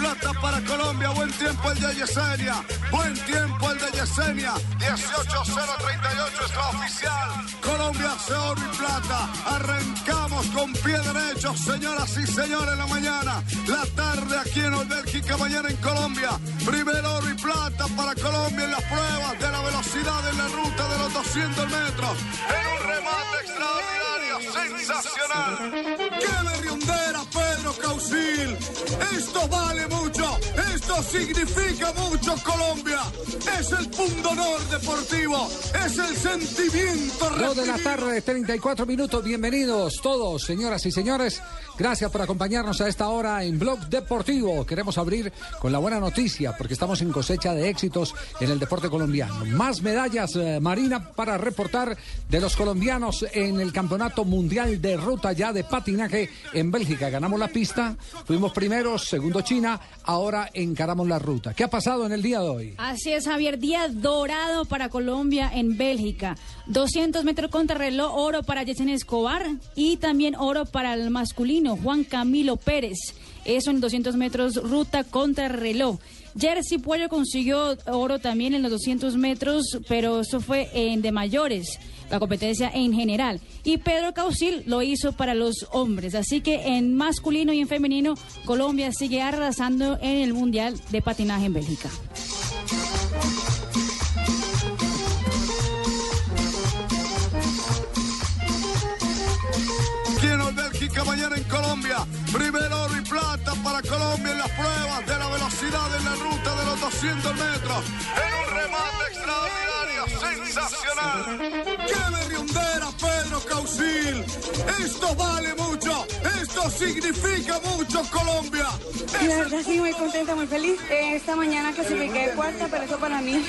Plata para Colombia. Buen tiempo el de Yesenia. Buen tiempo el de Yesenia. 18-038 es la oficial. Colombia hace oro y plata. Arrancamos con pie derecho, señoras y señores, la mañana. La tarde aquí en Bélgica, mañana en Colombia. Primer oro y plata para Colombia en las pruebas de la velocidad en la ruta de los 200 metros. En un remate extraordinario, sensacional. ¡Qué berriondera, Pedro Causil! Esto vale mucho, esto significa mucho Colombia. Es el punto honor deportivo, es el sentimiento Dos de la tarde, 34 minutos. Bienvenidos todos, señoras y señores. Gracias por acompañarnos a esta hora en Blog Deportivo. Queremos abrir con la buena noticia porque estamos en cosecha de éxitos en el deporte colombiano. Más medallas, eh, Marina, para reportar de los colombianos en el Campeonato Mundial de Ruta ya de patinaje en Bélgica. Ganamos la pista, fuimos primeros, segundo China, ahora encaramos la ruta. ¿Qué ha pasado en el día de hoy? Así es, Javier. Día dorado para Colombia en Bélgica. 200 metros contra reloj, oro para Yesen Escobar y también oro para el masculino, Juan Camilo Pérez. Eso en 200 metros, ruta contra reloj. Jersey Puello consiguió oro también en los 200 metros, pero eso fue en de mayores, la competencia en general. Y Pedro Causil lo hizo para los hombres. Así que en masculino y en femenino, Colombia sigue arrasando en el Mundial de Patinaje en Bélgica. Mañana en Colombia. Primer oro y plata para Colombia en las pruebas de la velocidad en la ruta de los 200 metros. En un remate extraordinario, sensacional. ¡Qué berriondera, Pedro Causil! Esto vale mucho, esto significa mucho Colombia. La verdad sí, muy contenta, muy feliz. Eh, esta mañana clasifiqué de cuarta, pero eso para mí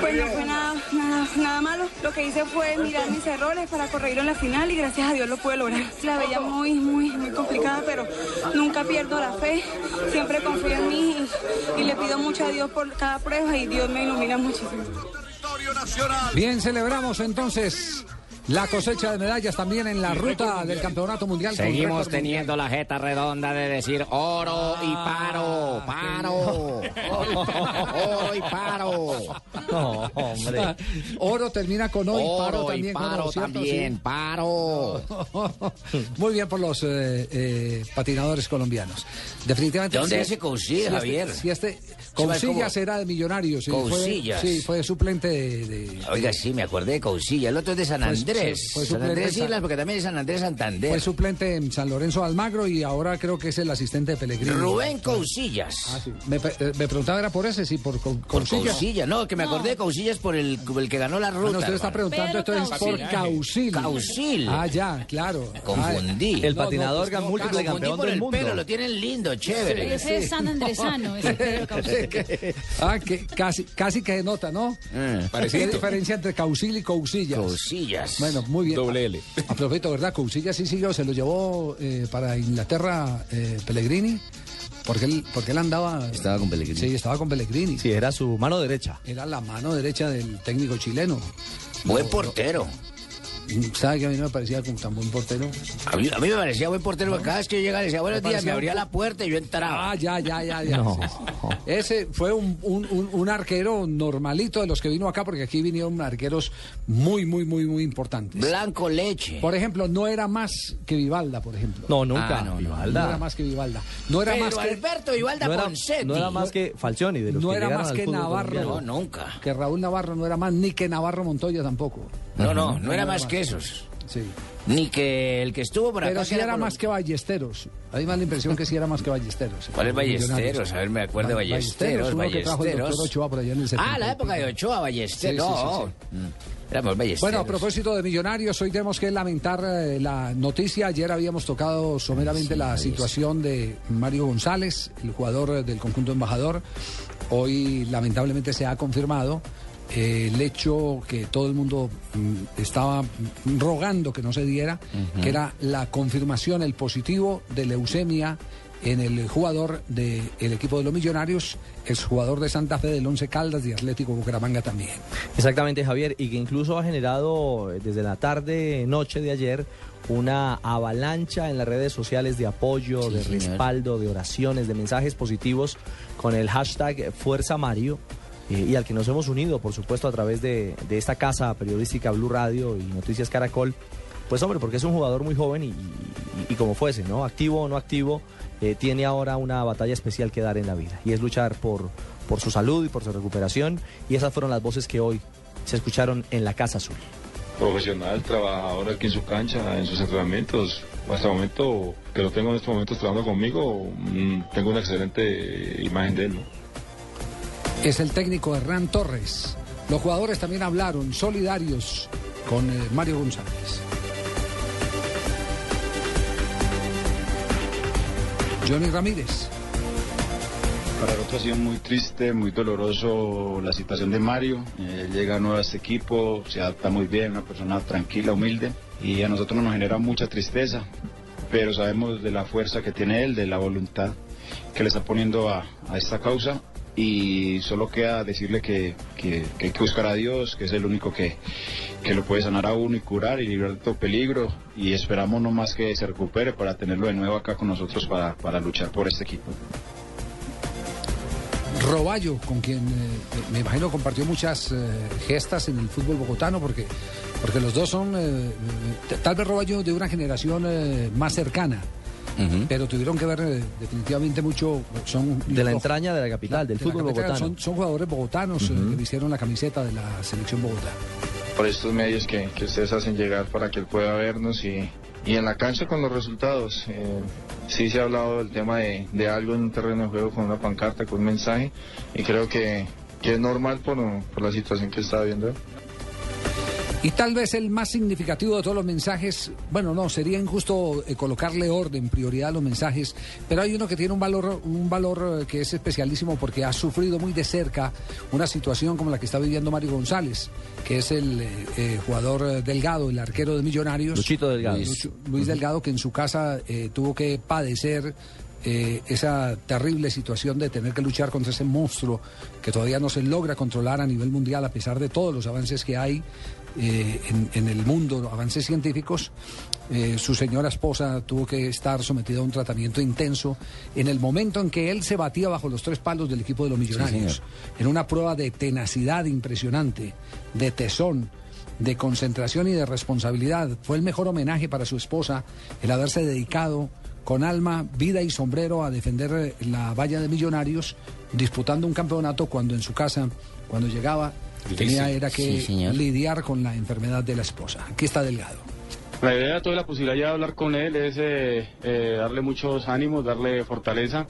pues no fue nada, nada, nada malo. Lo que hice fue mirar mis errores para corregir en la final y gracias a Dios lo pude lograr. La veía muy, muy, muy complicada, pero nunca pierdo la fe. Siempre confío en mí y, y le pido mucho a Dios por cada prueba y Dios me ilumina muchísimo. Bien, celebramos entonces la cosecha de medallas también en la ruta del Campeonato Mundial. con Seguimos teniendo la jeta redonda de decir oro y paro, paro, oro y paro. No, hombre. Oro termina con hoy, paro Oro y también con paro ¿cierto? también, Sí. paro. Muy bien por los eh, eh, patinadores colombianos. Definitivamente. ¿De dónde sí, es ese Cousill, sí, Javier? Este, si este, era de Millonarios. Sí, fue, sí, fue suplente de, de- Oiga, sí, me acordé de Causilla. El otro es de San Fue- Andrés. fue San suplente Andrés en San- Islas, porque también es San Andrés Santander. fue suplente en San Lorenzo Almagro y ahora creo que es el asistente de Pellegrini. Rubén Cousillas. Ah, sí. me, eh, me preguntaba, ¿era por ese? Sí, por Por Cousillas. Cousillas, no, que me acordé de Cousillas por el, el que ganó la ruta. Bueno, usted está preguntando entonces por Causil. Causil. Ah, ya, claro. Confundí. Ah, El patinador no, múltiple confundí campeón por del el mundo. pelo, lo tienen lindo, chévere. Ese es San Andresano, ese Pedro Causil. Ah, que casi, casi que nota, ¿no? Mm. ¿Qué Parecido. diferencia entre Causil y Cousillas? Cousillas. Bueno, muy bien. Doble L. A propósito, ¿verdad? Cousillas sí siguió, se lo llevó eh, para Inglaterra eh, Pellegrini, porque él, porque él andaba... Estaba con Pellegrini. Sí, estaba con Pellegrini. Sí, era su mano derecha. Era la mano derecha del técnico chileno. Buen portero. ¿Sabe que a mí no me parecía como tan buen portero? A mí, a mí me parecía buen portero, porque cada vez que yo llegaba le decía buenos Me días, me abría la puerta y yo entraba. Ah, ya, ya, ya, ya. No. Ese fue un, un- un- un arquero normalito de los que vino acá, porque aquí vinieron arqueros muy, muy, muy, muy importantes. Blanco leche. Por ejemplo, no era más que Vivalda, por ejemplo. No, nunca. Ah, no, no. Vivalda. No era más que Vivalda. No era Pero más que... Alberto Vivalda no era, no era más que Falcioni, de los No que era más que Navarro. colombiano. No, nunca. Que Raúl Navarro no era más, ni que Navarro Montoya tampoco. No, no, no era más que esos. Ni que el que estuvo por acá. Pero sí era más que Ballesteros. A mí me da la impresión que sí era más que Ballesteros. ¿Cuál es Ballesteros? A ver, me acuerdo de Ba- Ballesteros. Ballesteros. Ochoa por allá en el 70 Ah, la época de. Ochoa, Ballesteros. Sí, sí, sí, no. sí. Mm, Éramos Ballesteros. Bueno, a propósito de Millonarios, hoy tenemos que lamentar eh, la noticia. Ayer habíamos tocado someramente la situación de Mario González, el jugador del conjunto embajador. Hoy lamentablemente se ha confirmado eh, el hecho que todo el mundo mm, estaba rogando que no se diera, que era la confirmación, el positivo de leucemia en el jugador del equipo de los Millonarios, el jugador de Santa Fe del Once Caldas y Atlético Bucaramanga también. Exactamente, Javier, y que incluso ha generado eh, desde la tarde, noche de ayer, una avalancha en las redes sociales de apoyo, de señor. respaldo, de oraciones, de mensajes positivos con el hashtag Fuerza Mario. Eh, y al que nos hemos unido, por supuesto, a través de, esta casa periodística Blue Radio y Noticias Caracol. Pues hombre, porque es un jugador muy joven y como fuese, ¿no? Activo o no activo, eh, tiene ahora una batalla especial que dar en la vida. Y es luchar por, por su salud y por su recuperación. Y esas fueron las voces que hoy se escucharon en la Casa Azul. profesional, trabajador aquí en su cancha, en sus entrenamientos. Hasta el momento, que lo tengo en estos momentos trabajando conmigo, mm, tengo una excelente imagen de él. ¿no? Es el técnico Hernán Torres. Los jugadores también hablaron solidarios con eh, Mario González. Johnny Ramírez. Para nosotros ha sido muy triste, muy doloroso la situación de Mario. Él llega nuevo a este equipo, se adapta muy bien, una persona tranquila, humilde, y a nosotros nos genera mucha tristeza, pero sabemos de la fuerza que tiene él, de la voluntad que le está poniendo a esta causa. Y solo queda decirle que, que- hay que buscar a Dios, que es el único que, que lo puede sanar a uno y curar y librar de todo peligro. Y esperamos no más que se recupere para tenerlo de nuevo acá con nosotros para, para luchar por este equipo. Roballo, con quien eh, me imagino compartió muchas eh, gestas en el fútbol bogotano, porque, porque los dos son, eh, tal vez Roballo de una generación más cercana, pero tuvieron que ver eh, definitivamente mucho, son De la entraña de la capital, del de la fútbol capital, bogotano. Son, son jugadores bogotanos eh, Ujú. que vistieron la camiseta de la selección Bogotá. Por estos medios que, que ustedes hacen llegar para que él pueda vernos y, y en la cancha con los resultados. Eh, sí se ha hablado del tema de, de algo en un terreno de juego con una pancarta, con un mensaje y creo que, que es normal por, por la situación que está viendo él. Y tal vez el más significativo de todos los mensajes, bueno, no, sería injusto eh, colocarle orden, prioridad a los mensajes, pero hay uno que tiene un valor, un valor eh, que es especialísimo porque ha sufrido muy de cerca una situación como la que está viviendo Mario González, que es el eh, jugador Delgado, el arquero de Millonarios. Luchito Delgado. Luis, Luis Delgado, que en su casa eh, tuvo que padecer eh, esa terrible situación de tener que luchar contra ese monstruo que todavía no se logra controlar a nivel mundial a pesar de todos los avances que hay eh, en, en el mundo, avances científicos. Eh, su señora esposa tuvo que estar sometida a un tratamiento intenso en el momento en que él se batía bajo los tres palos del equipo de los millonarios, en una prueba de tenacidad impresionante, de tesón, de concentración y de responsabilidad. Fue el mejor homenaje para su esposa el haberse dedicado con alma, vida y sombrero a defender eh, la valla de millonarios, disputando un campeonato cuando en su casa, cuando llegaba, tenía era que sí, lidiar con la enfermedad de la esposa. Aquí está Delgado. La idea, toda la posibilidad de hablar con él es eh, eh, darle muchos ánimos, darle fortaleza.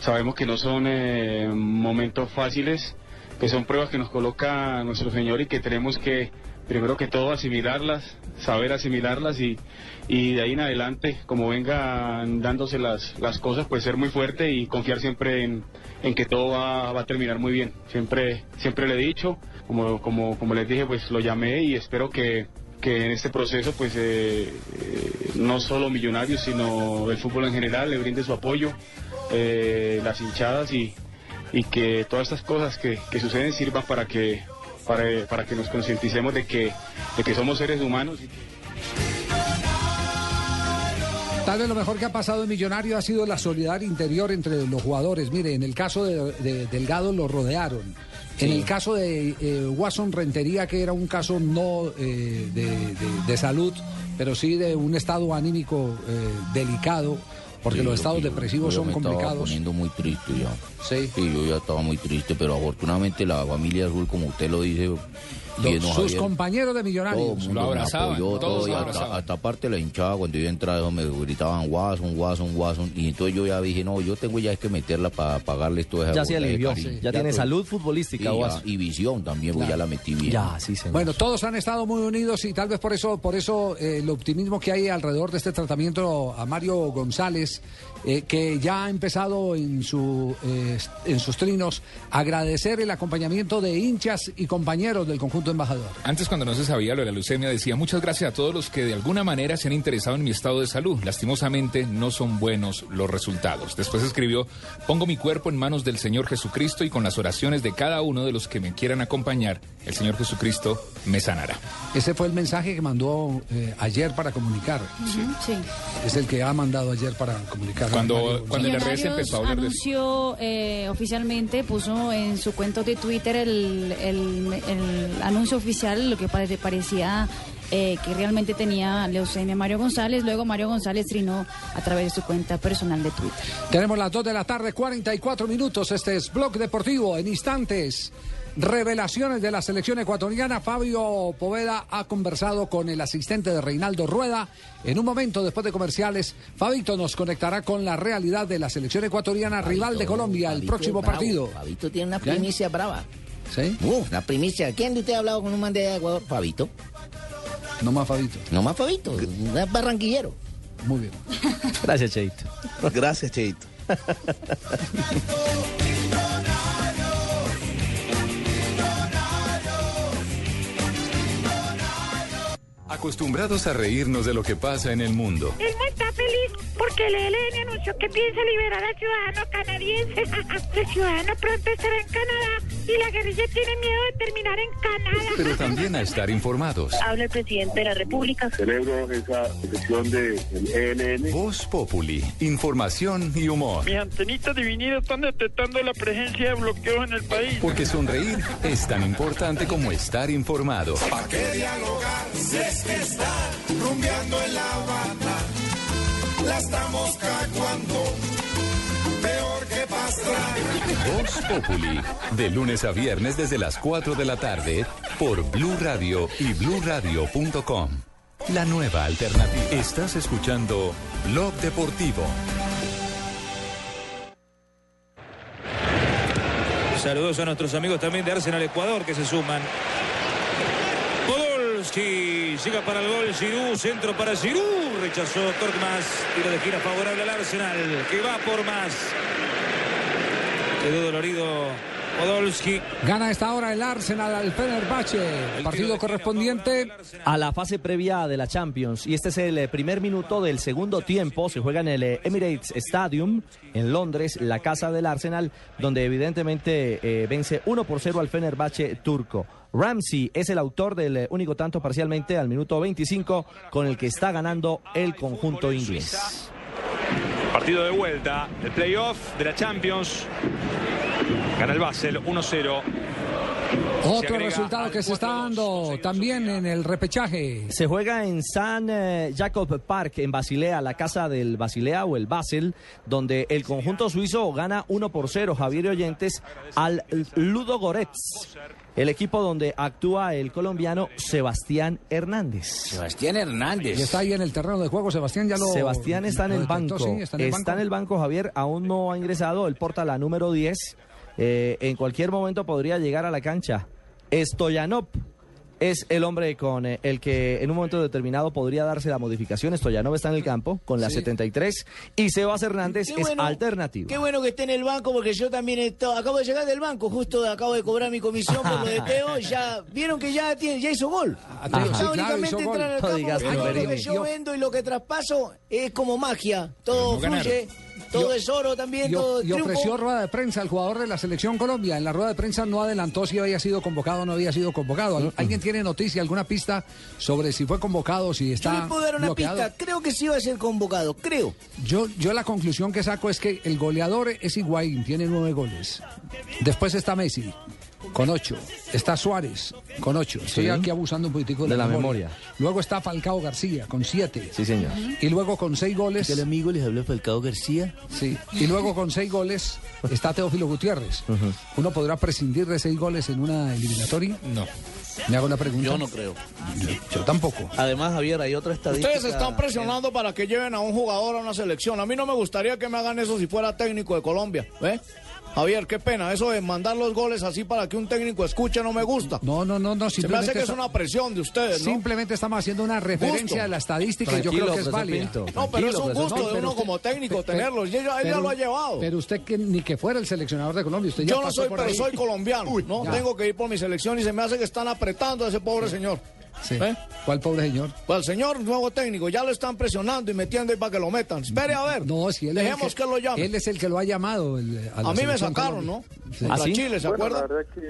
Sabemos que no son eh, momentos fáciles, que son pruebas que nos coloca nuestro Señor y que tenemos que, primero que todo, asimilarlas, saber asimilarlas y, y de ahí en adelante, como vengan dándose las, las cosas, pues ser muy fuerte y confiar siempre en, en que todo va, va a terminar muy bien. Siempre, siempre le he dicho, como, como, les dije, pues lo llamé y espero que, que en este proceso, pues eh, eh, no solo Millonarios, sino el fútbol en general le brinde su apoyo, eh, las hinchadas y, y que todas estas cosas que, que suceden sirvan para que, para, para que nos concienticemos de que, de que somos seres humanos. Tal vez lo mejor que ha pasado en Millonario ha sido la solidaridad interior entre los jugadores. Mire, en el caso de, de Delgado lo rodearon. En Sí. el caso de eh, Watson Rentería, que era un caso no eh, de, de- de salud, pero sí de un estado anímico eh, delicado, Porque Sí, los estados yo- depresivos yo son me estaba complicados. poniendo muy triste ya. Sí. yo ya estaba muy triste, pero afortunadamente la familia azul, como usted lo dice, bien, sus Javier, compañeros de todo millonarios. mundo me apoyó, todo, y hasta, hasta parte de la hinchada, cuando yo entraba, eso me gritaban Watson, Watson, Watson. Y entonces yo ya dije, no, yo tengo ya es que meterla para pagarles todo ese Ya se alivió, sí. Ya tiene todo- salud futbolística, y visión también, pues ya la metí bien. Ya, sí, señor. Bueno, todos han estado muy unidos y tal vez por eso, por eso eh, el optimismo que hay alrededor de este tratamiento a Mario González, eh, que ya ha empezado en su eh, en sus trinos a agradecer el acompañamiento de hinchas y compañeros del conjunto embajador. Antes, cuando no se sabía lo de la leucemia, decía muchas gracias a todos los que de alguna manera se han interesado en mi estado de salud. Lastimosamente, no son buenos los resultados. Después escribió, pongo mi cuerpo en manos del Señor Jesucristo y con las oraciones de cada uno de los que me quieran acompañar, el Señor Jesucristo me sanará. Ese fue el mensaje que mandó eh, ayer para comunicar. Sí. Es el que ha mandado ayer para comunicar. Cuando- Mario cuando redes Millonarios empezó a hablar de anunció eh, oficialmente, puso en su cuenta de Twitter el, el- el anuncio oficial, lo que pare- parecía eh, que realmente tenía leucemia Mario González. Luego Mario González trinó a través de su cuenta personal de Twitter. Tenemos las 2 de la tarde, 44 minutos. Este es Blog Deportivo. En instantes, revelaciones de la selección ecuatoriana. Fabio Poveda ha conversado con el asistente de Reinaldo Rueda. En un momento, después de comerciales, Fabito nos conectará con la realidad de la selección ecuatoriana, rival de Colombia, el próximo es bravo. partido. Fabito tiene una primicia brava. ¿Sí? Uh, una primicia. ¿Quién de usted ha hablado con un man de Ecuador? Fabito. No más Fabito. No más Fabito. Un barranquillero. Muy bien. Gracias, Cheito. Gracias, Cheito. Acostumbrados a reírnos de lo que pasa en el mundo. Elmo está feliz porque el ELN anunció que piensa liberar al ciudadano canadiense. el ciudadano pronto estará en Canadá y la guerrilla tiene miedo de terminar en Canadá. Pero también a estar informados. Habla el presidente de la República. Celebro esa decisión del ELN. Voz Populi, información y humor. Mis antenitas divididas están detectando la presencia de bloqueos en el país. Porque sonreír es tan importante como estar informado. ¿Para qué dialogar si es que está rumbeando en La Habana? La estamos caguando, peor que pastrana. Voz Populi, de lunes a viernes desde las 4 de la tarde por Blue Radio y bluradio.com. La nueva alternativa. Estás escuchando Blog Deportivo. Saludos a nuestros amigos también de Arsenal Ecuador que se suman. Podolski llega para el gol. Giroud, centro para Giroud. Rechazó Torkmas. Tiro de gira favorable al Arsenal que va por más. Quedó dolorido Podolski. Gana a esta hora el Arsenal al Fenerbahce. Partido correspondiente a la fase previa de la Champions. Y este es el eh, primer minuto del segundo tiempo. Se juega en el eh, Emirates Stadium en Londres, la casa del Arsenal, donde evidentemente eh, vence 1 por 0 al Fenerbahce turco. Ramsey es el autor del único tanto parcialmente al minuto 25 con el que está ganando el conjunto inglés. Partido de vuelta, el playoff de la Champions. Gana el Basel 1-0. Se Otro resultado que se está dando también en el repechaje. Se juega en San eh, Jacob Park, en Basilea, la casa del Basilea o el Basel, donde el conjunto suizo gana 1 por 0, Javier Oyentes, al Ludo Goretz. El equipo donde actúa el colombiano Sebastián Hernández. Sebastián Hernández. Y está ahí en el terreno de juego. Sebastián ya lo. Sebastián está en el banco. sí, está en el banco. Está en el banco, Javier. Aún no ha ingresado. Él porta la número 10. Eh, en cualquier momento podría llegar a la cancha. Stoyanov es el hombre con eh, el que en un momento determinado podría darse la modificación. Stoyanov está en el campo con la Sí. 73 y Sebas Hernández Qué es bueno. alternativo. Qué bueno que esté en el banco porque yo también esto- acabo de llegar del banco, justo acabo de cobrar mi comisión por lo de Teo ya vieron que ya tiene, ya hizo gol. Ajá. Ya Sí, claro, únicamente entrar al No campo, digas todo lo que yo vendo y lo que traspaso es como magia. Todo no fluye, todo es oro también, Y, o- todo y triunfo. ofreció rueda de prensa al jugador de la selección Colombia. En la rueda de prensa no adelantó si había sido convocado o no había sido convocado. ¿Al- ¿Alguien tiene noticia, alguna pista sobre si fue convocado, si Yo está le puedo dar una bloqueado? pista, creo que sí va a ser convocado, creo. Yo, yo la conclusión que saco es que el goleador es Higuaín, tiene nueve goles. Después está Messi. Con 8. Está Suárez con 8. Estoy Sí. aquí abusando un poquitico de, De la memoria. Luego está Falcao García con 7. Sí, señor. Y luego con 6 goles. ¿El amigo les habla Falcao García? Sí. Y luego con 6 goles está Teófilo Gutiérrez. ¿Uno podrá prescindir de 6 goles en una eliminatoria? No. Me hago la pregunta. Yo no creo. Yo tampoco. Además, Javier, hay otra estadística. Ustedes están presionando para que lleven a un jugador a una selección. A mí no me gustaría que me hagan eso si fuera técnico de Colombia. ¿Ve? Javier, qué pena. Eso de mandar los goles así para que un técnico escuche no me gusta. No, no, no, no. Se me hace que es una presión de ustedes, ¿no? Simplemente estamos haciendo una referencia Gusto. de la estadística y yo creo que es válida. No, pero es un gusto de uno como técnico tenerlos. Y ella, ella lo ha llevado. Pero usted que ni que fuera el seleccionador de Colombia, usted ya Yo no pasó soy, por pero ahí. soy colombiano. no ya. tengo que ir por mi selección y se me hace que están apretando a ese pobre señor. Sí. ¿Eh? ¿Cuál pobre señor? Pues señor nuevo técnico ya lo están presionando y metiendo ahí para que lo metan. Espere a ver. No, si él es el Dejemos que, lo llame. Él es el que lo ha llamado. el- a, A mí me sacaron, Colombia. ¿no? Sí. Contra Chile, ¿se Bueno, acuerdan? La verdad que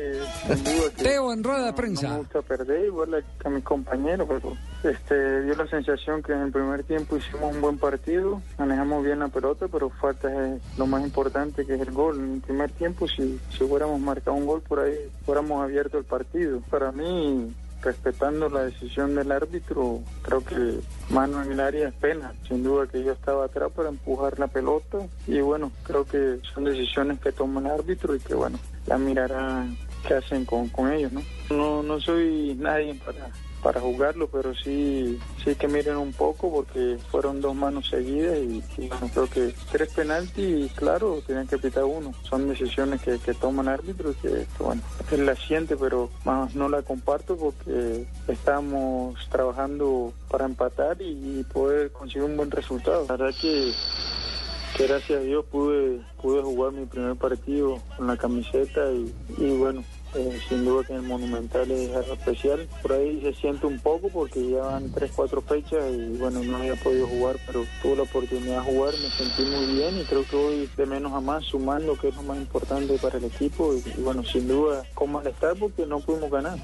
que Teo en rueda de no prensa. me gusta perder igual a, a mi compañero, pero este, dio la sensación que en el primer tiempo hicimos un buen partido, manejamos bien la pelota, pero falta eh, lo más importante que es el gol. En el primer tiempo, si, si hubiéramos marcado un gol por ahí, hubiéramos abierto el partido. Para mí, respetando la decisión del árbitro, creo que mano en el área es pena. Sin duda que yo estaba atrás para empujar la pelota y bueno, creo que son decisiones que toma el árbitro y que bueno, ya mirará qué hacen con, con ellos, ¿no? No, no soy nadie para para jugarlo, pero sí, sí que miren un poco porque fueron dos manos seguidas y, creo que tres penaltis claro, tienen que pitar uno. Son decisiones que, que toma el árbitro y que, bueno, él la siente, pero más no la comparto porque estamos trabajando para empatar y, poder conseguir un buen resultado. La verdad que gracias a Dios pude pude jugar mi primer partido con la camiseta y bueno eh, sin duda que el Monumental es algo especial. Por ahí se siente un poco porque ya van tres cuatro fechas y bueno no había podido jugar pero tuve la oportunidad de jugar me sentí muy bien y creo que hoy de menos a más sumando que es lo más importante para el equipo y, y bueno sin duda con malestar porque no pudimos ganar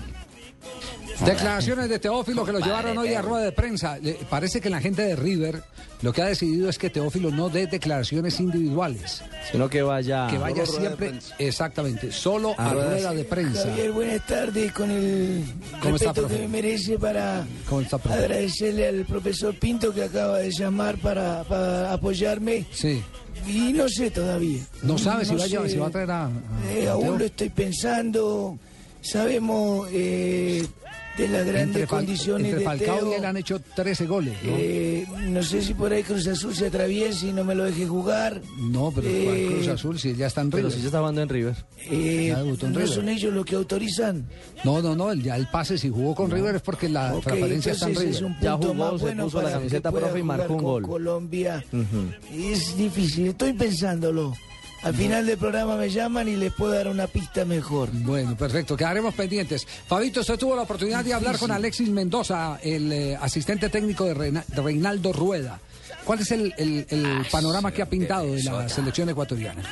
Declaraciones de Teófilo que lo llevaron hoy a rueda de prensa. Parece que la gente de River lo que ha decidido es que Teófilo no dé declaraciones individuales. Sino que vaya. Que vaya siempre, exactamente, solo a, rueda de prensa. Javier, buenas tardes con el ¿Cómo está, respeto que me merece para ¿Cómo está, profe? agradecerle al profesor Pinto que acaba de llamar para, para apoyarme. Sí. Y no sé todavía. No sabe si, No va, a, llevar- sé. si va a traer a. a- Eh, aún lo estoy pensando. Sabemos eh, de las grandes Entre, condiciones entre de Falcao Teo. y él han hecho 13 goles. ¿no? Eh, no sé si por ahí Cruz Azul se atraviesa y no me lo deje jugar. No, pero Eh, ¿cuál Cruz Azul si ya está en Pero River. si ya está jugando en River. Eh, Ya debutó en ¿No River. son ellos los que autorizan? No, no, no, ya el pase si jugó con River es porque la Ok, transparencia está en River. es un punto más bueno para que pueda jugar con Colombia. Es difícil, estoy pensándolo. Al final del programa me llaman y les puedo dar una pista mejor. Bueno, perfecto, quedaremos pendientes. Fabito, usted tuvo la oportunidad de hablar con Alexis Mendoza, el eh, asistente técnico de, Reina- de Reinaldo Rueda. ¿Cuál es el, el- el panorama que ha pintado de la selección ecuatoriana?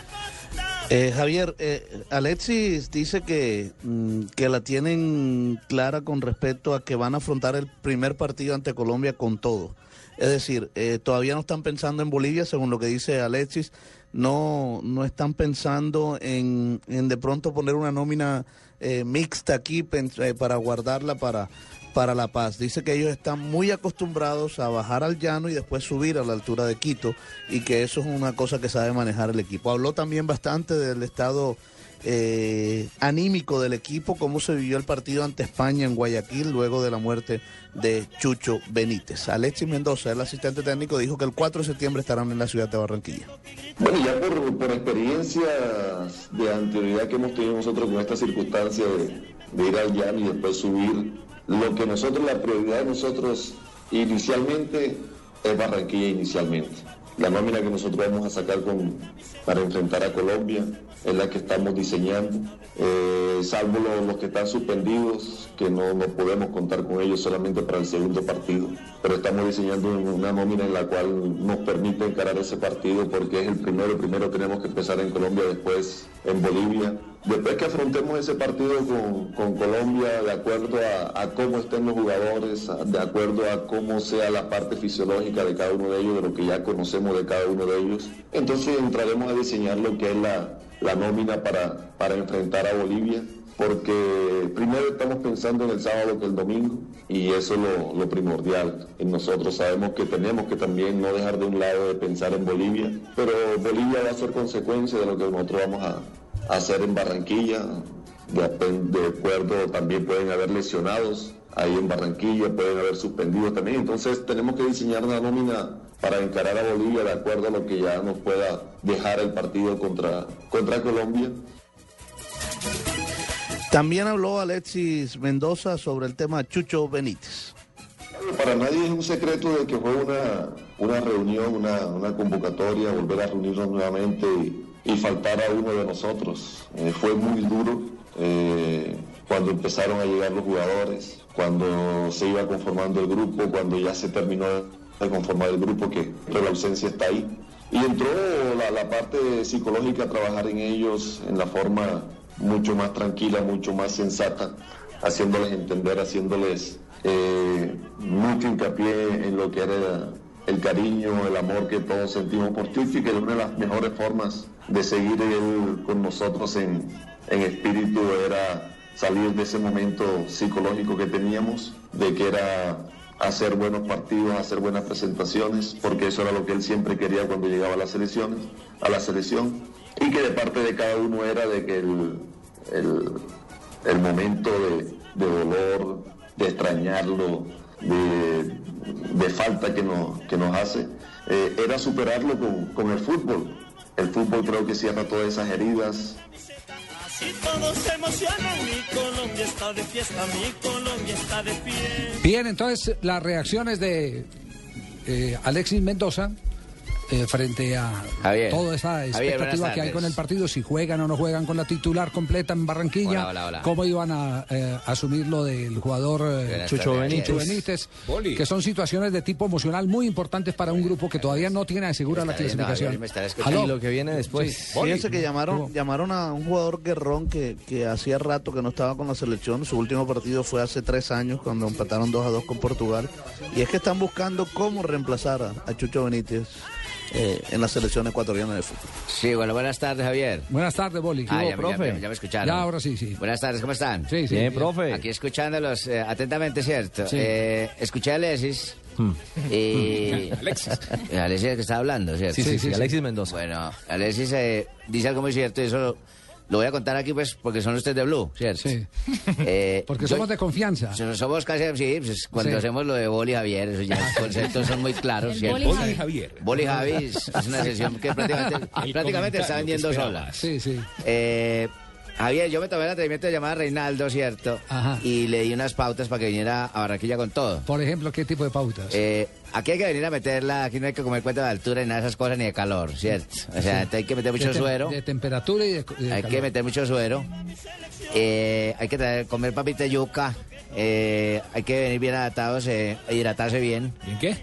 Eh, Javier, eh, Alexis dice que, mm, que la tienen clara con respecto a que van a afrontar el primer partido ante Colombia con todo. Es decir, eh, todavía no están pensando en Bolivia, según lo que dice Alexis, no, no están pensando en, en de pronto poner una nómina eh, mixta aquí eh, para guardarla para, para La Paz. Dice que ellos están muy acostumbrados a bajar al llano y después subir a la altura de Quito y que eso es una cosa que sabe manejar el equipo. Habló también bastante del estado eh, anímico del equipo, cómo se vivió el partido ante España en Guayaquil luego de la muerte de Chucho Benítez. Alexis Mendoza, el asistente técnico, dijo que el 4 de septiembre estarán en la ciudad de Barranquilla. Bueno, ya por, por experiencia de anterioridad que hemos tenido nosotros con esta circunstancia de, de ir al llano y después subir, lo que nosotros, la prioridad de nosotros inicialmente es Barranquilla inicialmente. La nómina que nosotros vamos a sacar con, para enfrentar a Colombia es la que estamos diseñando, eh, salvo los, que están suspendidos, que no, no podemos contar con ellos solamente para el segundo partido. Pero estamos diseñando una nómina en la cual nos permite encarar ese partido porque es el primero. Primero tenemos que empezar en Colombia, después en Bolivia. Después que afrontemos ese partido con, con Colombia, de acuerdo a, cómo estén los jugadores, de acuerdo a cómo sea la parte fisiológica de cada uno de ellos, de lo que ya conocemos de cada uno de ellos, entonces entraremos a diseñar lo que es la, la nómina para, para enfrentar a Bolivia porque primero estamos pensando en el sábado que el domingo y eso es lo, lo primordial nosotros. Sabemos que tenemos que también no dejar de un lado de pensar en Bolivia, pero Bolivia va a ser consecuencia de lo que nosotros vamos a hacer en Barranquilla. De, acuerdo, también pueden haber lesionados ahí en Barranquilla, pueden haber suspendidos también. Entonces tenemos que diseñar una nómina para encarar a Bolivia de acuerdo a lo que ya nos pueda dejar el partido contra, contra Colombia. También habló Alexis Mendoza sobre el tema Chucho Benítez. Para nadie es un secreto de que fue una, una reunión, una, una convocatoria, volver a reunirnos nuevamente y, y faltar a uno de nosotros. Eh, fue muy duro eh, cuando empezaron a llegar los jugadores, cuando se iba conformando el grupo, cuando ya se terminó de conformar el grupo, que pero la ausencia está ahí. Y entró la, la parte psicológica a trabajar en ellos en la forma mucho más tranquila, mucho más sensata, haciéndoles entender, haciéndoles eh, mucho hincapié en lo que era el cariño, el amor que todos sentimos por Chucho y que una de las mejores formas de seguir él con nosotros en, en espíritu era salir de ese momento psicológico que teníamos, de que era hacer buenos partidos, hacer buenas presentaciones, porque eso era lo que él siempre quería cuando llegaba a las selecciones, a la selección, y que de parte de cada uno era de que el, el, el momento de, de dolor, de extrañarlo, de, de falta que nos, que nos hace, eh, era superarlo con, con el fútbol. El fútbol creo que cierra todas esas heridas. Bien, entonces las reacciones de eh, Alexis Mendoza eh, frente a Javier. toda esa expectativa que hay con el partido, si juegan o no juegan con la titular completa en Barranquilla, Hola, hola, hola. cómo iban a eh, asumir lo del jugador eh, Chucho Benítez, Javier. Benítez, Boli. que son situaciones de tipo emocional muy importantes para un grupo que todavía no tiene asegura la clasificación. Y lo que viene después. Sí. Fíjense que llamaron, llamaron a un jugador guerrón que, que hacía rato que no estaba con la selección. Su último partido fue hace tres años cuando empataron 2 a 2 con Portugal. Y es que están buscando cómo reemplazar a, a Chucho Benítez eh, en la selección ecuatoriana de fútbol. Sí, bueno, buenas tardes, Javier. Buenas tardes, Boli. Ah, ¿Qué ya, me- ya me- ya me escucharon. Ya, ahora sí, sí. Buenas tardes, ¿cómo están? Sí, sí, Bien, bien. profe. Aquí escuchándolos eh, atentamente, ¿cierto? Sí. Eh, escuché a Alexis. Hmm. Y... Alexis. Alexis que está hablando, ¿cierto? Sí, sí, sí, Alexis Mendoza. Bueno, Alexis eh, dice algo muy cierto y eso lo, voy a contar aquí pues porque son ustedes de Blue, ¿cierto? Sí. Eh, Porque yo- somos de confianza. so- Somos casi, sí, pues, cuando Sí. hacemos lo de Boli Javier, eso ya los conceptos son muy claros, El ¿cierto? Boli Javier. Boli Javi es una sesión que prácticamente, prácticamente está vendiendo sola. Sí, sí. Eh, Javier, yo me tomé el atrevimiento de llamar a Reinaldo, ¿cierto? Y le di unas pautas para que viniera a Barranquilla con todo. Por ejemplo, ¿qué tipo de pautas? Eh, aquí hay que venir a meterla, aquí no hay que comer cuenta de altura ni nada de esas cosas ni de calor, ¿cierto? O sea, Sí. hay que meter mucho de, suero. De temperatura y de, y de Hay calor. que meter mucho suero. Eh, hay que traer- comer papita de yuca. Eh, hay que venir bien adaptados, eh, hidratarse bien. ¿Bien qué?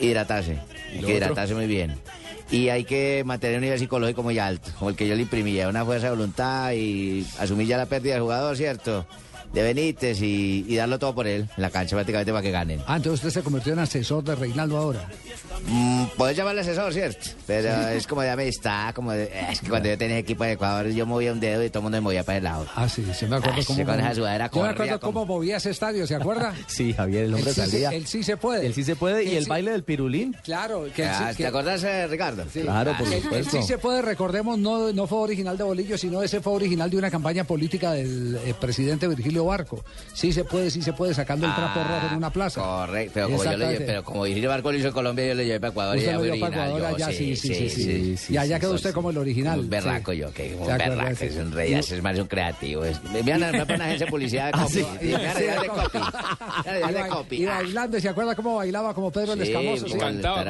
Hidratarse. Hay que hidratarse muy bien. Y hay que mantener un nivel psicológico muy alto, como el que yo le imprimía, una fuerza de voluntad y asumir ya la pérdida del jugador, ¿cierto? De Benítez y, y darlo todo por él en la cancha prácticamente para que ganen. Ah, entonces usted se convirtió en asesor de Reinaldo ahora. Mm, Puedes llamarle asesor, ¿cierto? Pero es como de amistad, como de- es que cuando yo tenía equipo de Ecuador yo movía un dedo y todo el mundo me movía para el lado. Ah, sí, se me acuerdo Ay, cómo... sí, con esa sudadera yo me acuerdo como- cómo movía ese estadio, ¿se acuerda? Sí, Javier, el hombre sí se- salía. él sí se puede. Él sí se puede. Y el sí- baile del pirulín. Claro, que sí- Ah, que- ¿Te acordás, eh, Ricardo? Sí. Claro, por El- el supuesto. sí se puede, recordemos, no, no fue original de Bolillo, sino ese fue original de una campaña política del eh, presidente Virgilio Barco. Sí se puede, sí se puede, sacando el trapo rojo en ah, una plaza. Correcto, pero como, yo le llevé, pero como Virgilio Barco lo hizo en Colombia, yo lo llevé para Ecuador. Usted y lo llevó para Ecuador allá, sí, sí, sí, sí, Y allá quedó usted como el original. Un berraco yo, que un berraco, es un rey, es más un creativo. Vean, me ponen agencia de publicidad de copy. copy. Y bailando, ¿se acuerda cómo bailaba como Pedro el Escamoso? Sí, cantaba.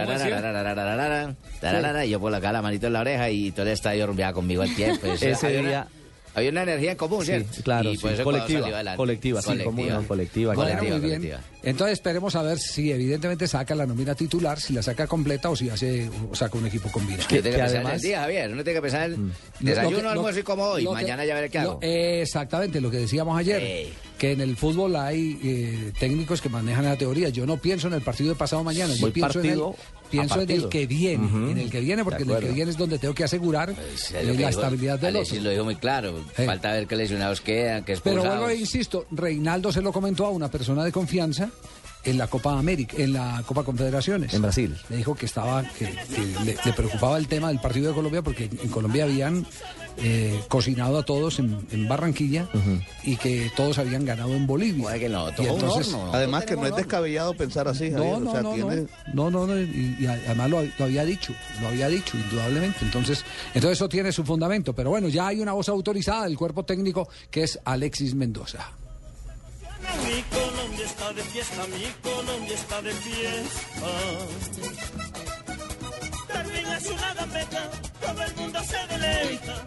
Yo por acá la manito en la oreja y todo el estadio rumbeaba conmigo al tiempo. Ese día había una energía en común, Sí, ¿cierto? claro, Y sí, por eso Ecuador colectiva, colectiva, sí, común, no, colectiva, Bueno, colectiva, muy bien. colectiva. Entonces esperemos a ver si evidentemente saca la nómina titular, si la saca completa o si hace o saca un equipo combinado. Uno tiene que pensar en el día, Javier. Uno tiene que pensar en desayuno, Lo que- almuerzo y como hoy. que- Mañana ya veré qué lo- hago. exactamente, lo que decíamos ayer, que en el fútbol hay eh, técnicos que manejan la teoría. Yo no pienso en el partido de pasado mañana, yo pienso partido. en pienso en el que viene, en el que viene, porque De en el que viene es donde tengo que asegurar Es eh, que la estabilidad del Alexis otro. lo dijo muy claro. Falta ver qué lesionados quedan, qué Pero expulsados. vuelvo e insisto, Reinaldo se lo comentó a una persona de confianza en la Copa América, en la Copa Confederaciones. En Brasil. Le dijo que estaba, que, que le, le preocupaba el tema del partido de Colombia porque en Colombia habían eh, cocinado a todos en, en Barranquilla y que todos habían ganado en Bolivia. Y entonces- Además que no es descabellado pensar así, Javier. no, o no, sea, no, tiene- no, no, no, y, y además lo, lo había dicho, lo había dicho, indudablemente. Entonces, entonces eso tiene su fundamento. Pero bueno, ya hay una voz autorizada del cuerpo técnico que es Alexis Mendoza. Está de fiesta, mi Colombia está de fiesta. Una gambeta, todo el mundo se deleita.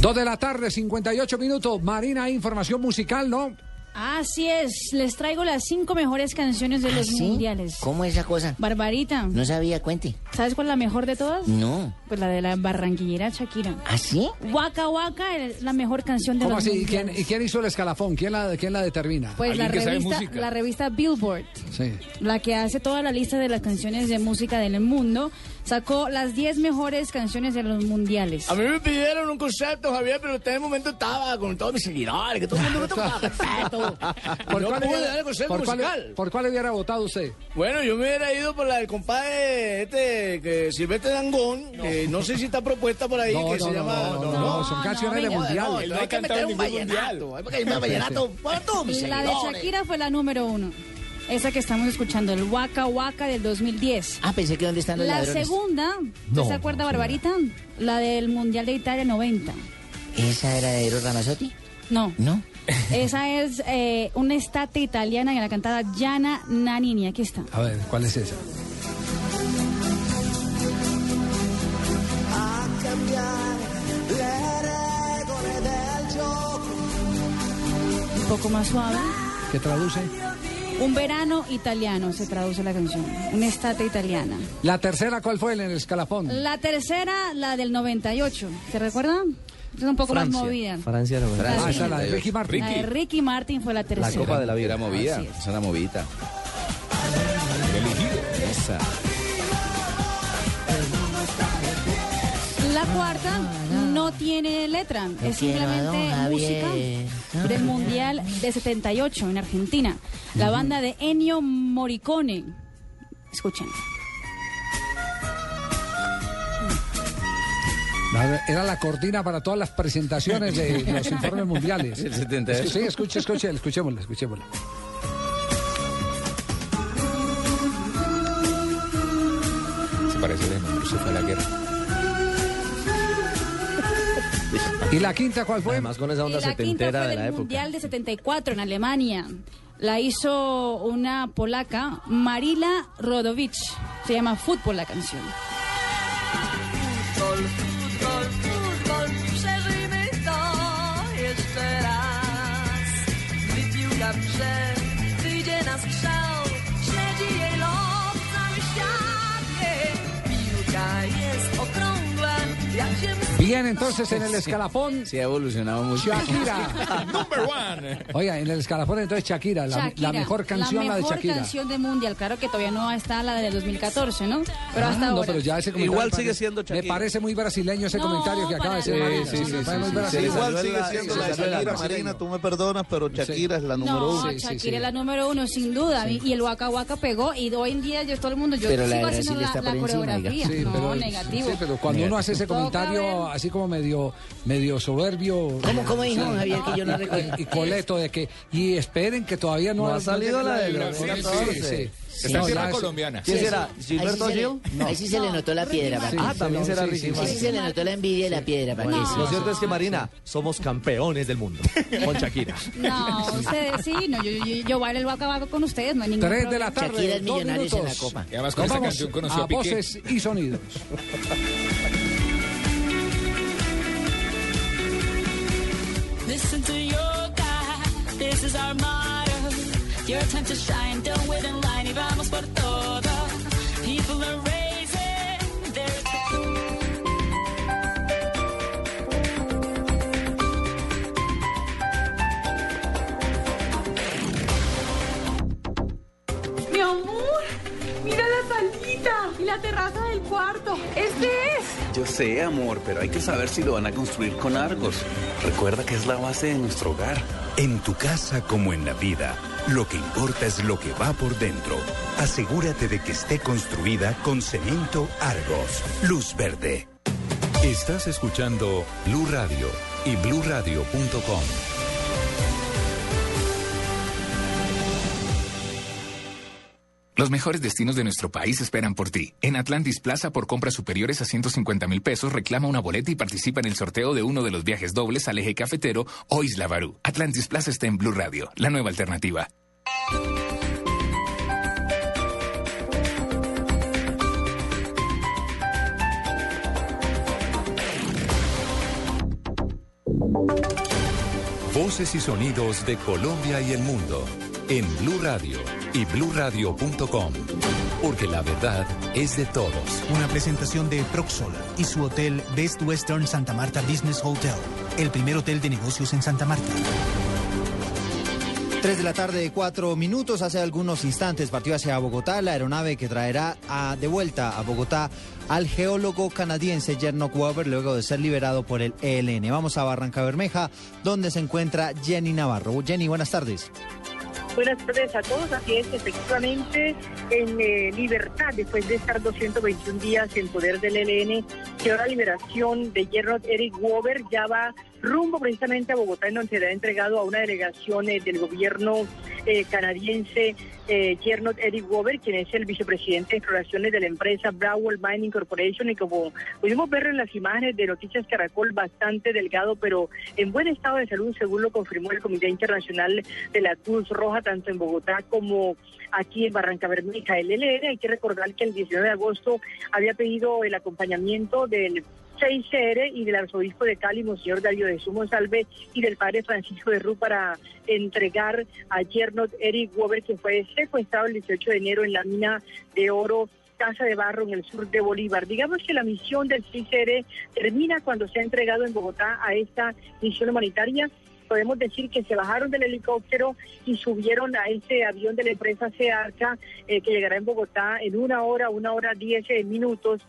Dos de la tarde, 58 minutos. Marina, información musical, ¿no? Así es, les traigo las cinco mejores canciones de ¿Ah, los sí? mundiales. ¿Cómo es esa cosa? Barbarita. No sabía, cuente. ¿Sabes cuál es la mejor de todas? No. Pues la de la barranquillera Shakira. ¿Ah, sí? Waka Waka es la mejor canción de ¿Cómo los así? ¿Y quién, mundiales. ¿Y quién hizo el escalafón? ¿Quién la, quién la determina? Pues la revista, la revista Billboard, Sí. la que hace toda la lista de las canciones de música del mundo, sacó las 10 mejores canciones de los mundiales. A mí me pidieron un concepto, Javier, pero usted en el momento estaba con todos mis seguidores, que todo el mundo me tomaba respeto. ¿Por no cuál pude hubiera- dar el concepto por cuál-. ¿Por cuál hubiera votado usted? Bueno, yo me hubiera ido por la del compadre este, que Silvestre Dangón, que no sé si está propuesta por ahí, No, que no, se no, llama... no, no, no, son canciones de mundial. no, no no hay ha que meter un vallenato, hay que meter un vallenato para todos mis La de seguidores. Shakira fue la número uno. Esa que estamos escuchando, el Waka Waka del 2010. Ah, pensé que dónde están los La ladrones. segunda, No, ¿usted se acuerda, Barbarita? La del Mundial de Italia 90. ¿Esa era de Eros Ramazzotti? No. ¿No? Esa es eh, una estate italiana que la cantaba Gianna Nannini. Aquí está. A ver, ¿cuál es esa? Un poco más suave. ¿Qué traduce? Un verano italiano se traduce la canción. Una estate italiana. La tercera, ¿cuál fue en el escalafón? La tercera, la del 98. ¿Se recuerdan? Es un poco Francia. más movida. Francia no Francia. Ah, esa es la de Ricky Martin. La de Ricky Martin fue la tercera. Copa de la Vida. Era movida. Así es. Esa era movida. Esa. La cuarta no tiene letra, es simplemente música del Mundial de 78 en Argentina. La banda de Ennio Morricone. Escuchen. Era la cortina para todas las presentaciones de los informes mundiales. El 78. Sí, escuche, escuche, escuchémosla, escuchémosla. Se parece a Lennon, se fue a la guerra. ¿Y la quinta cuál fue? Además con esa onda Y la quinta setentera fue de del la época. Mundial de 74 en Alemania. La hizo una polaca, Marila Rodowicz. Se llama Fútbol la canción. Bien, entonces en el escalafón, Sí, ha evolucionado mucho. Shakira. Number one. Oiga, en el escalafón entonces Shakira, la, Shakira, la mejor canción, la, la de mejor Shakira. canción de Mundial. Claro que todavía no está la de 2014, ¿no? Pero Ah, hasta no, ahora. pero ya ese comentario Igual me sigue siendo Me Shakira. parece muy brasileño ese No, comentario que acaba de hacer. Sí, sí, Me sí, parece muy sí, brasileño. Igual sigue la- siendo la la Shakira. Marina, tú me perdonas, pero Shakira es la número No, uno. Sí, sí, Shakira sí. es la número uno, sin duda. Y el Waka Waka pegó. Y hoy en día, yo todo el mundo, yo la sigo de haciendo la, la coreografía. No, negativo. sí, pero cuando uno hace ese comentario. Así como medio, medio soberbio. ¿Cómo- cómo dijo, Sí. Javier, que yo no recuerdo? Y, y coleto de que. Y esperen que todavía no, No ha salido la de los Sí, sí, 14. sí. Está en No, tierra ya es- colombiana. ¿Quién Sí, será? sí. ¿Gilberto Ahí sí se Gil? le- Ahí sí se le notó la piedra. Ah, también sí, será sí, Ricky sí, Ahí Martin. sí se le notó la envidia y la piedra. Lo cierto es que Marina, somos campeones del mundo con Shakira. No, ustedes sí, no, yo, yo, yo bailo el con ustedes, no hay ningún Tres de la problema. tarde. Shakira es dos millonarios en la minutos. Copa. Y además con Nos esta vamos canción conoció a a Piqué. voces y sonidos. Listen to your God, this is our motto. Your time to shine, don't wait in line y vamos por todo. People are raising their Mi amor, mira la salita. Y la yo sé, amor, pero hay que saber si lo van a construir con Argos. Recuerda que es la base de nuestro hogar. En tu casa como en la vida, lo que importa es lo que va por dentro. Asegúrate de que esté construida con cemento Argos. Luz verde. Estás escuchando Blue Radio y bluradio.com. Los mejores destinos de nuestro país esperan por ti. En Atlantis Plaza, por compras superiores a 150 mil pesos, reclama una boleta y participa en el sorteo de uno de los viajes dobles al eje cafetero o Isla Barú. Atlantis Plaza está en Blue Radio, la nueva alternativa. Voces y sonidos de Colombia y el mundo en Blue Radio y bluradio.com, porque la verdad es de todos. Una presentación de Proxol y su hotel Best Western Santa Marta Business Hotel, el primer hotel de negocios en Santa Marta. 3 de la tarde, cuatro minutos. Hace algunos instantes partió hacia Bogotá la aeronave que traerá a- de vuelta a Bogotá al geólogo canadiense Jernok Weber luego de ser liberado por el ELN. Vamos a Barranca Bermeja, donde se encuentra Jenny Navarro. Jenny, buenas tardes. Buenas tardes a todos. Así es, efectivamente, en eh, libertad, después de estar 221 días en poder del ELN, que ahora liberación de Gerard Eric Wober ya va rumbo precisamente a Bogotá, en donde será entregado a una delegación eh, del gobierno eh, canadiense, eh, Gernot Eric Wober, quien es el vicepresidente de exploraciones de la empresa Browell Mining Corporation, y como pudimos ver en las imágenes de Noticias Caracol, bastante delgado, pero en buen estado de salud, según lo confirmó el Comité Internacional de la Cruz Roja, tanto en Bogotá como aquí en Barranca Bermeja. El LN, hay que recordar que el 19 de agosto había pedido el acompañamiento del 6CR y del arzobispo de Cali, Monseñor Darío de Sumo Salve, y del padre Francisco de Rú para entregar a Gernot Eric Wober, que fue secuestrado el 18 de enero en la mina de oro Casa de Barro en el sur de Bolívar. Digamos que la misión del 6CR termina cuando se ha entregado en Bogotá a esta misión humanitaria podemos decir que se bajaron del helicóptero y subieron a ese avión de la empresa Searca eh, que llegará en Bogotá en una hora, una hora diez eh, minutos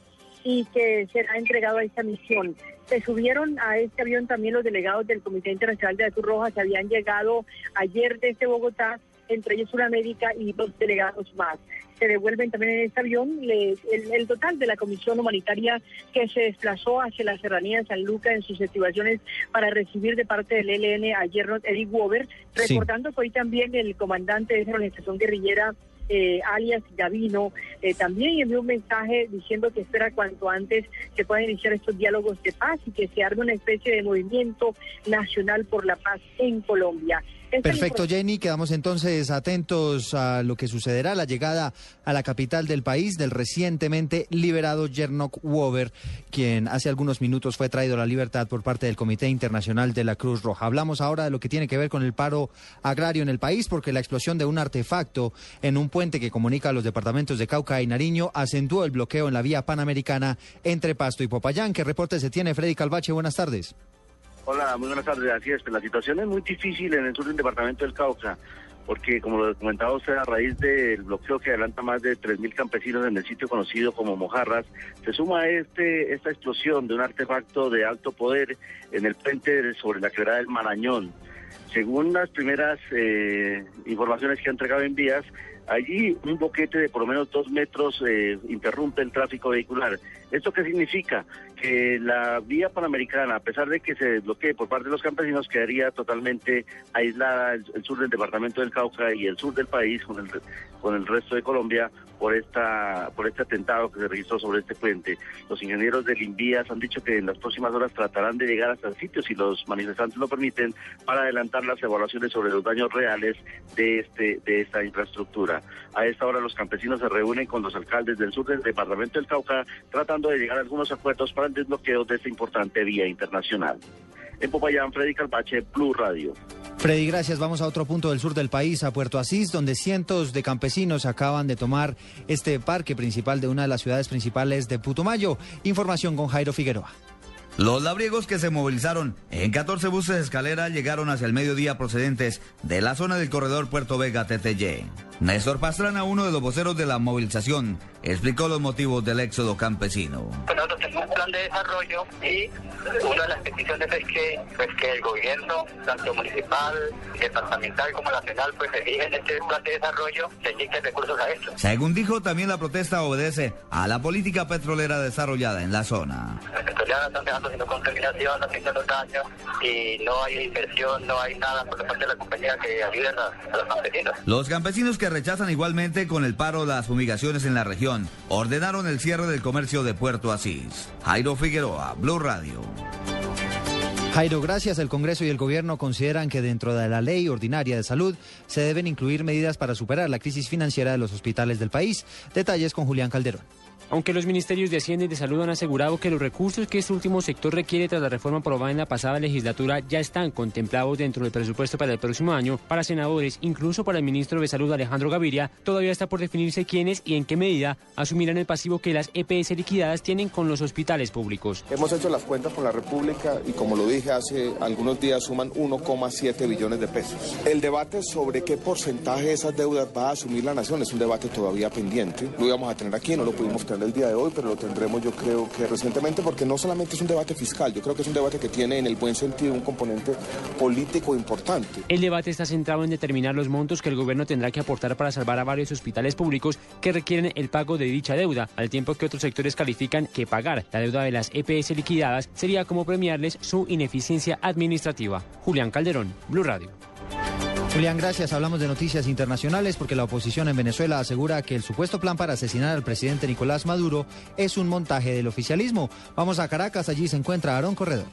y que será entregado a esta misión. Se subieron a este avión también los delegados del Comité Internacional de la Cruz Roja que habían llegado ayer desde Bogotá, entre ellos una médica y dos delegados más. Se devuelven también en este avión el, el total de la comisión humanitaria que se desplazó hacia la serranía de San Lucas en sus activaciones para recibir de parte del ELN a Gernot Eric Wober, Sí. recordando que hoy también el comandante de esa organización guerrillera eh, alias Gavino, eh, también envió un mensaje diciendo que espera cuanto antes se puedan iniciar estos diálogos de paz y que se arme una especie de movimiento nacional por la paz en Colombia. Perfecto, Jenny. Quedamos entonces atentos a lo que sucederá, la llegada a la capital del país del recientemente liberado Jernok Wober, quien hace algunos minutos fue traído a la libertad por parte del Comité Internacional de la Cruz Roja. Hablamos ahora de lo que tiene que ver con el paro agrario en el país, porque la explosión de un artefacto en un puente que comunica a los departamentos de Cauca y Nariño acentuó el bloqueo en la vía panamericana entre Pasto y Popayán. ¿Qué reporte se tiene, Freddy Calvache? Buenas tardes. Hola, muy buenas tardes. Así es, pues la situación es muy difícil en el sur del departamento del Cauca, porque como lo comentaba usted, a raíz del bloqueo que adelanta más de 3.000 campesinos en el sitio conocido como Mojarras, se suma este esta explosión de un artefacto de alto poder en el puente sobre la quebrada del Marañón. Según las primeras eh, informaciones que ha entregado en vías, allí un boquete de por lo menos dos metros eh, interrumpe el tráfico vehicular. ¿Esto qué significa? Que la vía panamericana, a pesar de que se desbloquee por parte de los campesinos, quedaría totalmente aislada el, sur del departamento del Cauca y el sur del país con el, con el resto de Colombia por esta por este atentado que se registró sobre este puente. Los ingenieros del Invías han dicho que en las próximas horas tratarán de llegar hasta el sitio si los manifestantes lo permiten para adelantar las evaluaciones sobre los daños reales de este de esta infraestructura. A esta hora los campesinos se reúnen con los alcaldes del sur del departamento del Cauca de llegar a algunos acuerdos para el desbloqueo de esta importante vía internacional. En Popayán, Freddy Calvache, Blue Radio. Freddy, gracias. Vamos a otro punto del sur del país, a Puerto Asís, donde cientos de campesinos acaban de tomar este parque principal de una de las ciudades principales de Putumayo. Información con Jairo Figueroa. Los labriegos que se movilizaron en 14 buses de escalera llegaron hacia el mediodía procedentes de la zona del corredor Puerto Vega TTY. Néstor Pastrana, uno de los voceros de la movilización, explicó los motivos del éxodo campesino. Pues nosotros tenemos un plan de desarrollo y una de las peticiones es que, pues que el gobierno, tanto municipal, departamental como nacional, pues en este plan de desarrollo, se inyecten recursos a esto. Según dijo, también la protesta obedece a la política petrolera desarrollada en la zona. Las contaminación, haciendo daños y no hay inversión, no hay nada por parte de la compañía que ayude a, a los campesinos. Los campesinos que rechazan igualmente con el paro las fumigaciones en la región ordenaron el cierre del comercio de Puerto Asís. Jairo Figueroa, Blue Radio. Jairo, gracias. El Congreso y el Gobierno consideran que dentro de la ley ordinaria de salud se deben incluir medidas para superar la crisis financiera de los hospitales del país. Detalles con Julián Calderón. Aunque los ministerios de Hacienda y de Salud han asegurado que los recursos que este último sector requiere tras la reforma aprobada en la pasada legislatura ya están contemplados dentro del presupuesto para el próximo año, para senadores, incluso para el ministro de Salud Alejandro Gaviria, todavía está por definirse quiénes y en qué medida asumirán el pasivo que las EPS liquidadas tienen con los hospitales públicos. Hemos hecho las cuentas con la República y como lo dije hace algunos días suman 1,7 billones de pesos. El debate sobre qué porcentaje de esas deudas va a asumir la nación es un debate todavía pendiente. Lo íbamos a tener aquí, no lo pudimos tener el día de hoy, pero lo tendremos yo creo que recientemente porque no solamente es un debate fiscal, yo creo que es un debate que tiene en el buen sentido un componente político importante. El debate está centrado en determinar los montos que el gobierno tendrá que aportar para salvar a varios hospitales públicos que requieren el pago de dicha deuda, al tiempo que otros sectores califican que pagar la deuda de las EPS liquidadas sería como premiarles su ineficiencia administrativa. Julián Calderón, Blue Radio. Julián, gracias. Hablamos de noticias internacionales porque la oposición en Venezuela asegura que el supuesto plan para asesinar al presidente Nicolás Maduro es un montaje del oficialismo. Vamos a Caracas, allí se encuentra Aarón Corredor.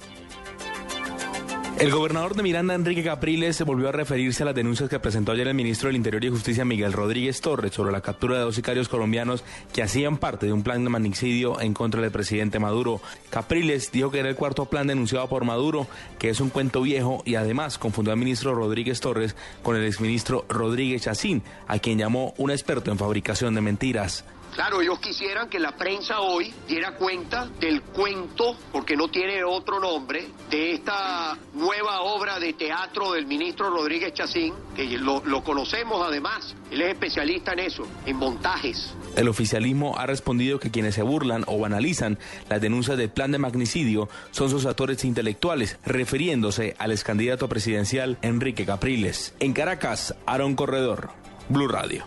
El gobernador de Miranda, Enrique Capriles, se volvió a referirse a las denuncias que presentó ayer el ministro del Interior y Justicia, Miguel Rodríguez Torres, sobre la captura de dos sicarios colombianos que hacían parte de un plan de magnicidio en contra del presidente Maduro. Capriles dijo que era el cuarto plan denunciado por Maduro, que es un cuento viejo y además confundió al ministro Rodríguez Torres con el exministro Rodríguez Chacín, a quien llamó un experto en fabricación de mentiras. Claro, ellos quisieran que la prensa hoy diera cuenta del cuento, porque no tiene otro nombre, de esta nueva obra de teatro del ministro Rodríguez Chacín, que lo, conocemos además, él es especialista en eso, en montajes. El oficialismo ha respondido que quienes se burlan o banalizan las denuncias del plan de magnicidio son sus actores intelectuales, refiriéndose al ex candidato presidencial Enrique Capriles. En Caracas, Aaron Corredor, Blue Radio.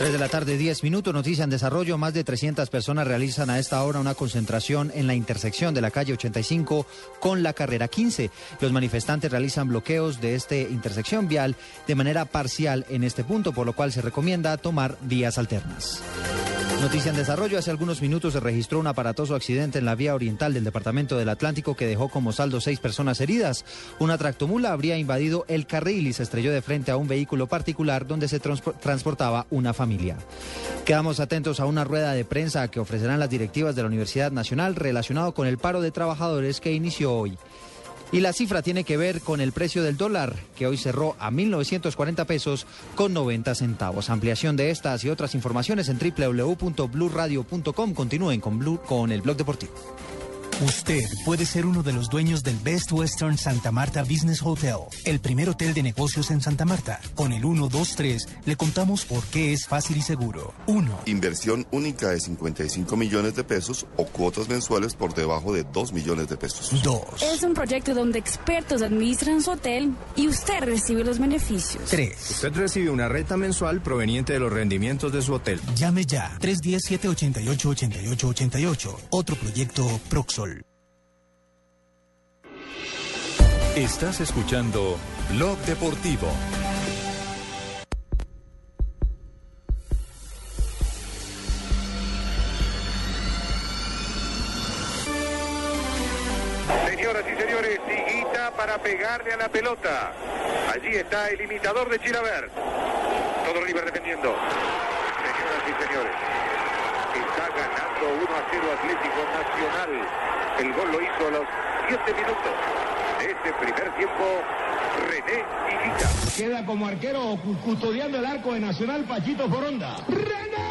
3 de la tarde, 10 minutos, noticia en desarrollo. Más de 300 personas realizan a esta hora una concentración en la intersección de la calle 85 con la carrera 15. Los manifestantes realizan bloqueos de esta intersección vial de manera parcial en este punto, por lo cual se recomienda tomar vías alternas. Noticia en desarrollo. Hace algunos minutos se registró un aparatoso accidente en la vía oriental del departamento del Atlántico que dejó como saldo seis personas heridas. Una tractomula habría invadido el carril y se estrelló de frente a un vehículo particular donde se transportaba una familia. Quedamos atentos a una rueda de prensa que ofrecerán las directivas de la Universidad Nacional relacionado con el paro de trabajadores que inició hoy. Y la cifra tiene que ver con el precio del dólar, que hoy cerró a 1.940 pesos con 90 centavos. Ampliación de estas y otras informaciones en www.bluradio.com. Continúen con, Blue, con el blog deportivo. Usted puede ser uno de los dueños del Best Western Santa Marta Business Hotel, el primer hotel de negocios en Santa Marta. Con el 123 le contamos por qué es fácil y seguro. 1. Inversión única de 55 millones de pesos o cuotas mensuales por debajo de 2 millones de pesos. 2. Es un proyecto donde expertos administran su hotel y usted recibe los beneficios. 3. Usted recibe una renta mensual proveniente de los rendimientos de su hotel. Llame ya. 310-788-8888. Otro proyecto Proxol. Estás escuchando Blog Deportivo. Señoras y señores, Tiguita para pegarle a la pelota. Allí está el imitador de Chilaver. Todo River defendiendo. Señoras y señores, está ganando 1 a 0 Atlético Nacional. El gol lo hizo a los 7 minutos de este primer tiempo René Tiguita. Queda como arquero custodiando el arco de Nacional Pachito Foronda. ¡René!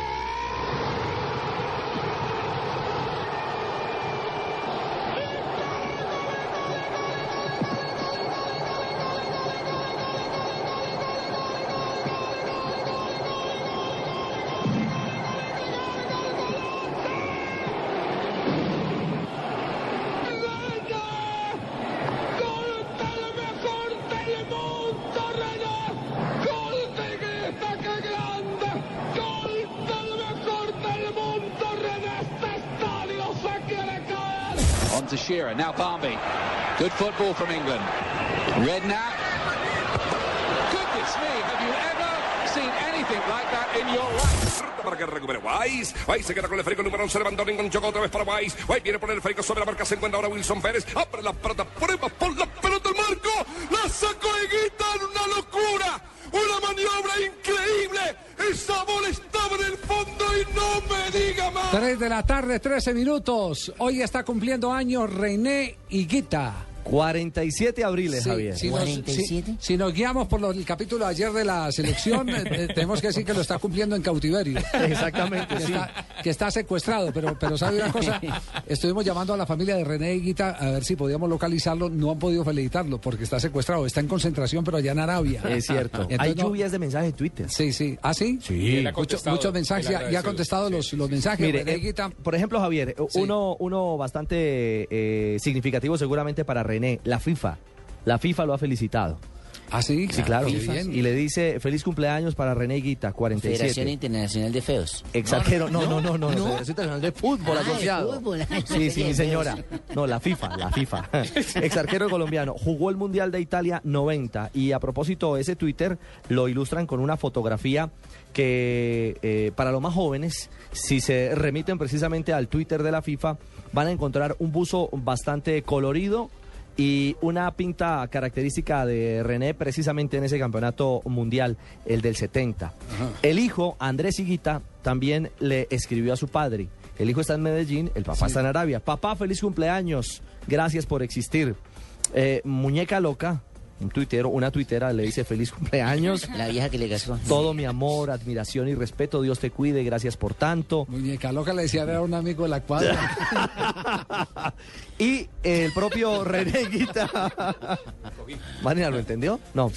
Now Barnby. Good football from England. Redknapp. Goodness me, have you ever seen anything like that in your life? para que recupere Weiss. Weiss se queda con el esférico número 11. Levantó enganchó otra vez para Weiss. Weiss viene por el esférico sobre la marca. Se encuentra ahora Wilson Pérez. Abre la pelota. Prueba por la pelota el marco. La sacó Higuita en una locura. Una maniobra increíble. Esa bola estaba en el fondo y no me diga más. 3 de la tarde, 13 minutos. Hoy está cumpliendo años René Higuita. 47 abriles, Sí, Javier. Si nos, si- si nos guiamos por lo- el capítulo de ayer de la selección, eh, eh, tenemos que decir que lo está cumpliendo en cautiverio. Exactamente, que, sí. está, que está secuestrado, pero, pero sabe una cosa, estuvimos llamando a la familia de René Higuita a ver si podíamos localizarlo, no han podido felicitarlo porque está secuestrado, está en concentración, pero allá en Arabia. Es cierto. Entonces, Hay no- lluvias de mensajes de Twitter. Sí, sí. ¿Ah, sí? Sí. Mucho- muchos mensajes, ya, ya ha contestado los, los mensajes. Mire, René eh, Higuita. por ejemplo, Javier, uno, uno bastante eh, significativo seguramente para René, la FIFA. La FIFA lo ha felicitado. ¿Ah, sí? Sí, claro. Bien. Y le dice feliz cumpleaños para René Guita, 47. Federación Internacional de Feos. Exagero, no, no, no, no, no, Federación Internacional de Fútbol Ah, de Asociado. fútbol. Sí, sí, mi señora. No, la FIFA, la FIFA. Exarquero colombiano. Jugó el Mundial de Italia 90 y a propósito ese Twitter lo ilustran con una fotografía que eh, para los más jóvenes, si se remiten precisamente al Twitter de la FIFA, van a encontrar un buzo bastante colorido y una pinta característica de René precisamente en ese campeonato mundial, el del 70. El hijo, Andrés Higuita, también le escribió a su padre. El hijo está en Medellín, el papá está en Arabia. Papá, feliz cumpleaños, gracias por existir. Eh, muñeca loca, un tuitero, una tuitera le dice feliz cumpleaños. La vieja que le casó. Todo mi amor, admiración y respeto, Dios te cuide, gracias por tanto. Muñeca loca le decía era un amigo de la cuadra. Y el propio René Guita. Marina, ¿lo entendió? No.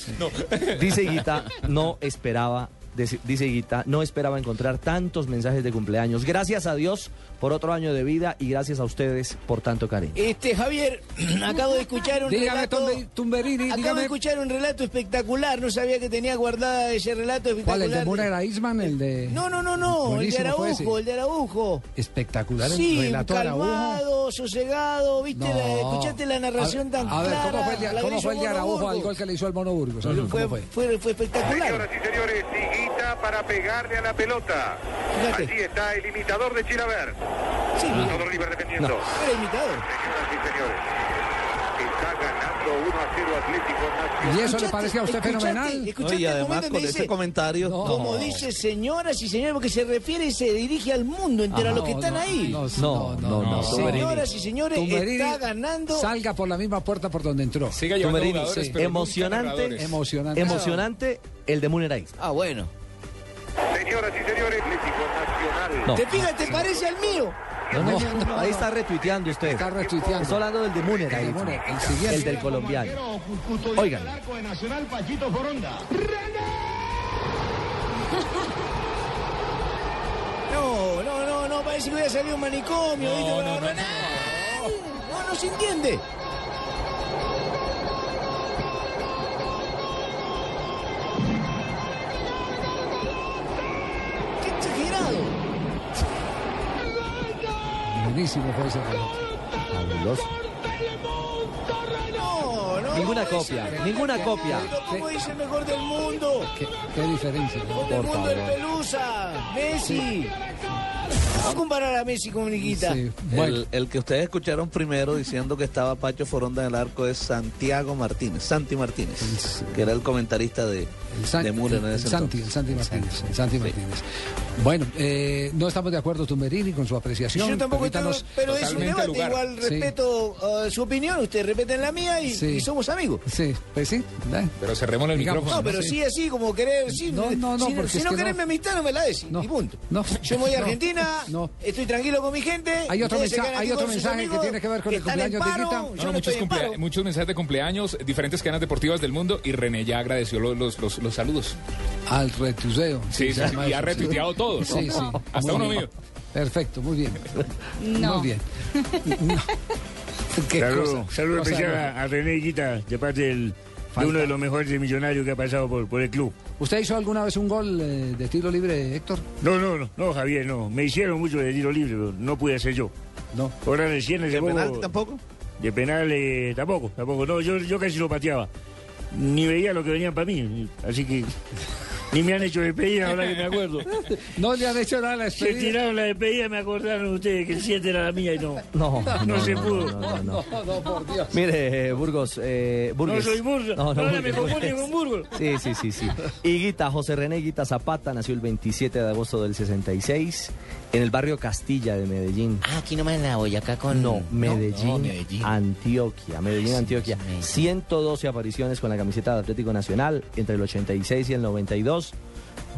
Dice Guita, no esperaba, dice Guita, no esperaba encontrar tantos mensajes de cumpleaños. Gracias a Dios por otro año de vida y gracias a ustedes por tanto cariño. Este, Javier, acabo de escuchar un Dígame, relato... Tumbe- Tumberini, acabo dígame. de escuchar un relato espectacular, no sabía que tenía guardada ese relato ¿Cuál? espectacular. ¿El de Mura Eisman? ¿El de.? No, no, no, no, el de. Araujo, el de Araujo. Espectacular el Sí, relato Araujo. calmado, sosegado, viste, No. la- escuchaste la narración tan a ver, clara. ¿cómo fue el, de- la cómo fue el de hizo Araujo al gol que le hizo al Mono Fue, fue? fue, fue espectacular. Señoras y señores, Higuita para pegarle a la pelota. Fíjate. Allí está el imitador de Chilaver. Sí, Todo River defendiendo. Era imitador. Señoras y señores, está ganando 1 a 0 Atlético Nacional. ¿Y eso le parece a usted fenomenal? ¿Escuchaste y el además con donde ese dice- comentario. Como dice señoras y señores, porque se refiere y se dirige al mundo entero, a los que están ahí. No, no, no. no, Señoras y señores, Tumberini, está ganando. Salga por la misma puerta por donde entró. Siga Tumberini, sí. pero emocionante. Emocionante. emocionante el de Muneraí. Ah, bueno. Señoras y señores, Atlético Nacional. No. ¿Te fijas? ¿Te parece al mío? No, no, no, ahí está retuiteando usted. Está retuiteando. Estoy hablando del de de Muner, el siguiente. El del colombiano. Oigan. de Nacional Pachito Foronda. No, no, no, no, parece que hubiera salido un manicomio. ¿viste? no, no, no, no, no se entiende. Qué exagerado. Buenísimo fue ese. Fabuloso. No, no. Ninguna ¿cómo copia, ninguna copia. Pero ¿Cómo dice el mejor del mundo? ¿Qué, qué diferencia? ¿no? Por favor. Pelusa, Messi. Vamos a comparar a Messi con Niquita. Sí, bueno. El, el que ustedes escucharon primero diciendo que estaba Pacho Foronda en el arco es Santiago Martínez, Santi Martínez, que era el comentarista de, El, San- de en ese el Santi, el. Santi Martínez. el Santi Martínez. Bueno, eh, no estamos de acuerdo, Tumberini, con su apreciación. Yo tampoco estoy, pero es un debate. lugar. Igual Sí. respeto uh, su opinión, ustedes respeten la mía y, Sí. y somos amigos. Sí, pues sí. ¿eh? Pero cerremos el Digamos, micrófono. No, pero sí. sí, así como querer. Sí, No, no, no, si, porque si es no que querés no. mi amistad, no me la des. No. Y punto. No. Yo voy a No. Argentina, No. estoy tranquilo con mi gente. Hay otro mensaje- hay otro que tiene que ver con el cumpleaños de Guita. No, no, muchos, cumplea- mensajes de cumpleaños, diferentes cadenas deportivas del mundo y René ya agradeció los, los, los, los saludos. Al retuiteo. Sí, sí, llama y ha retuiteado todos. Sí, sí. Hasta uno bien. mío. Perfecto, muy bien. No. Muy bien. No. Saludos especial a, a René Guita, de parte del, de Falta. uno de los mejores millonarios que ha pasado por, por el club. ¿Usted hizo alguna vez un gol eh, de tiro libre, Héctor? No, no, no, no, Javier, no. Me hicieron mucho de tiro libre, pero no pude hacer yo. No. Ahora recién ¿De penalti tampoco? De penal eh, tampoco, tampoco. No, yo, yo casi lo pateaba. Ni veía lo que venían para mí. Así que ni me han hecho despedida, ahora que me acuerdo. No le han hecho nada a la Se despedida. tiraron la despedida y me acordaron ustedes que el 7 era la mía y no. No, No, se pudo. no, no, no. No, no, por Dios. Mire, eh, Burgos, eh, Burgues. No soy Burgos. Ahora me confunden con Burgos. Sí, sí, sí, sí. Higuita, José René Higuita Zapata, nació el 27 de agosto del 66 en el barrio Castilla de Medellín. Ah, aquí nomás en la Boyacá con... No, Medellín, No, Medellín. Antioquia. Medellín, Antioquia. sí, Medellín. 112 apariciones con la camiseta de Atlético Nacional entre el 86 y el 92.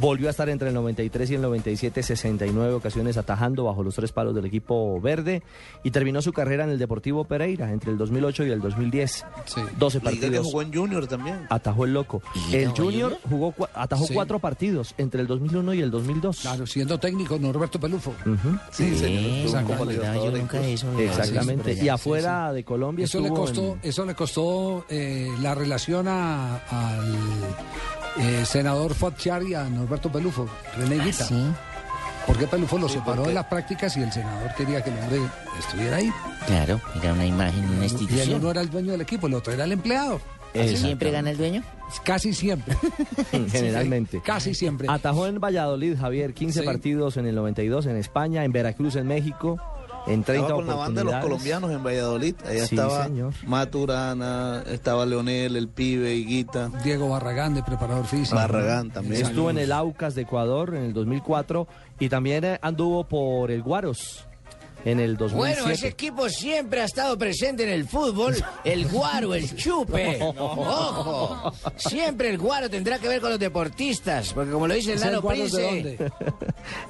Volvió a estar entre el 93 y el 97, 69 ocasiones atajando bajo los tres palos del equipo verde y terminó su carrera en el Deportivo Pereira entre el 2008 y el 2010. 12 Liga que partidos. jugó en Junior también. Atajó el loco. ¿Y El Junior jugó atajó Sí. cuatro partidos entre el 2001 y el 2002. Claro, siendo técnico, Norberto Pelufo. Sí, señor. Yo nunca de eso, no, Exactamente. sí, Y afuera de Colombia Eso le costó, en- eso le costó eh, la relación a- al eh, senador Fuad y a Norberto Pelufo, René Ah, Guita. Porque Pelufo lo separó de las prácticas y el senador quería que el hombre estuviera ahí. Claro, era una imagen, una Y él institución. no era el dueño del equipo, el otro era el empleado. ¿Así siempre gana el dueño? Casi siempre. Generalmente. Casi siempre. Atajó en Valladolid, Javier, 15 Sí. partidos en el 92 en España, en Veracruz, en México, en 30 Estaba con la banda de los colombianos en Valladolid. Allá Sí, estaba señor. Maturana, estaba Leonel, el pibe, Higuita. Diego Barragán, de preparador físico. Barragán también. Estuvo en el Aucas de Ecuador en el 2004 y también eh, anduvo por el Guaros en el 2007. Bueno, ese equipo siempre ha estado presente en el fútbol. El guaro, el chupe. Ojo. Siempre el guaro tendrá que ver con los deportistas. Porque como lo dice el ¿Ese Nano Guaros de Prince. dónde?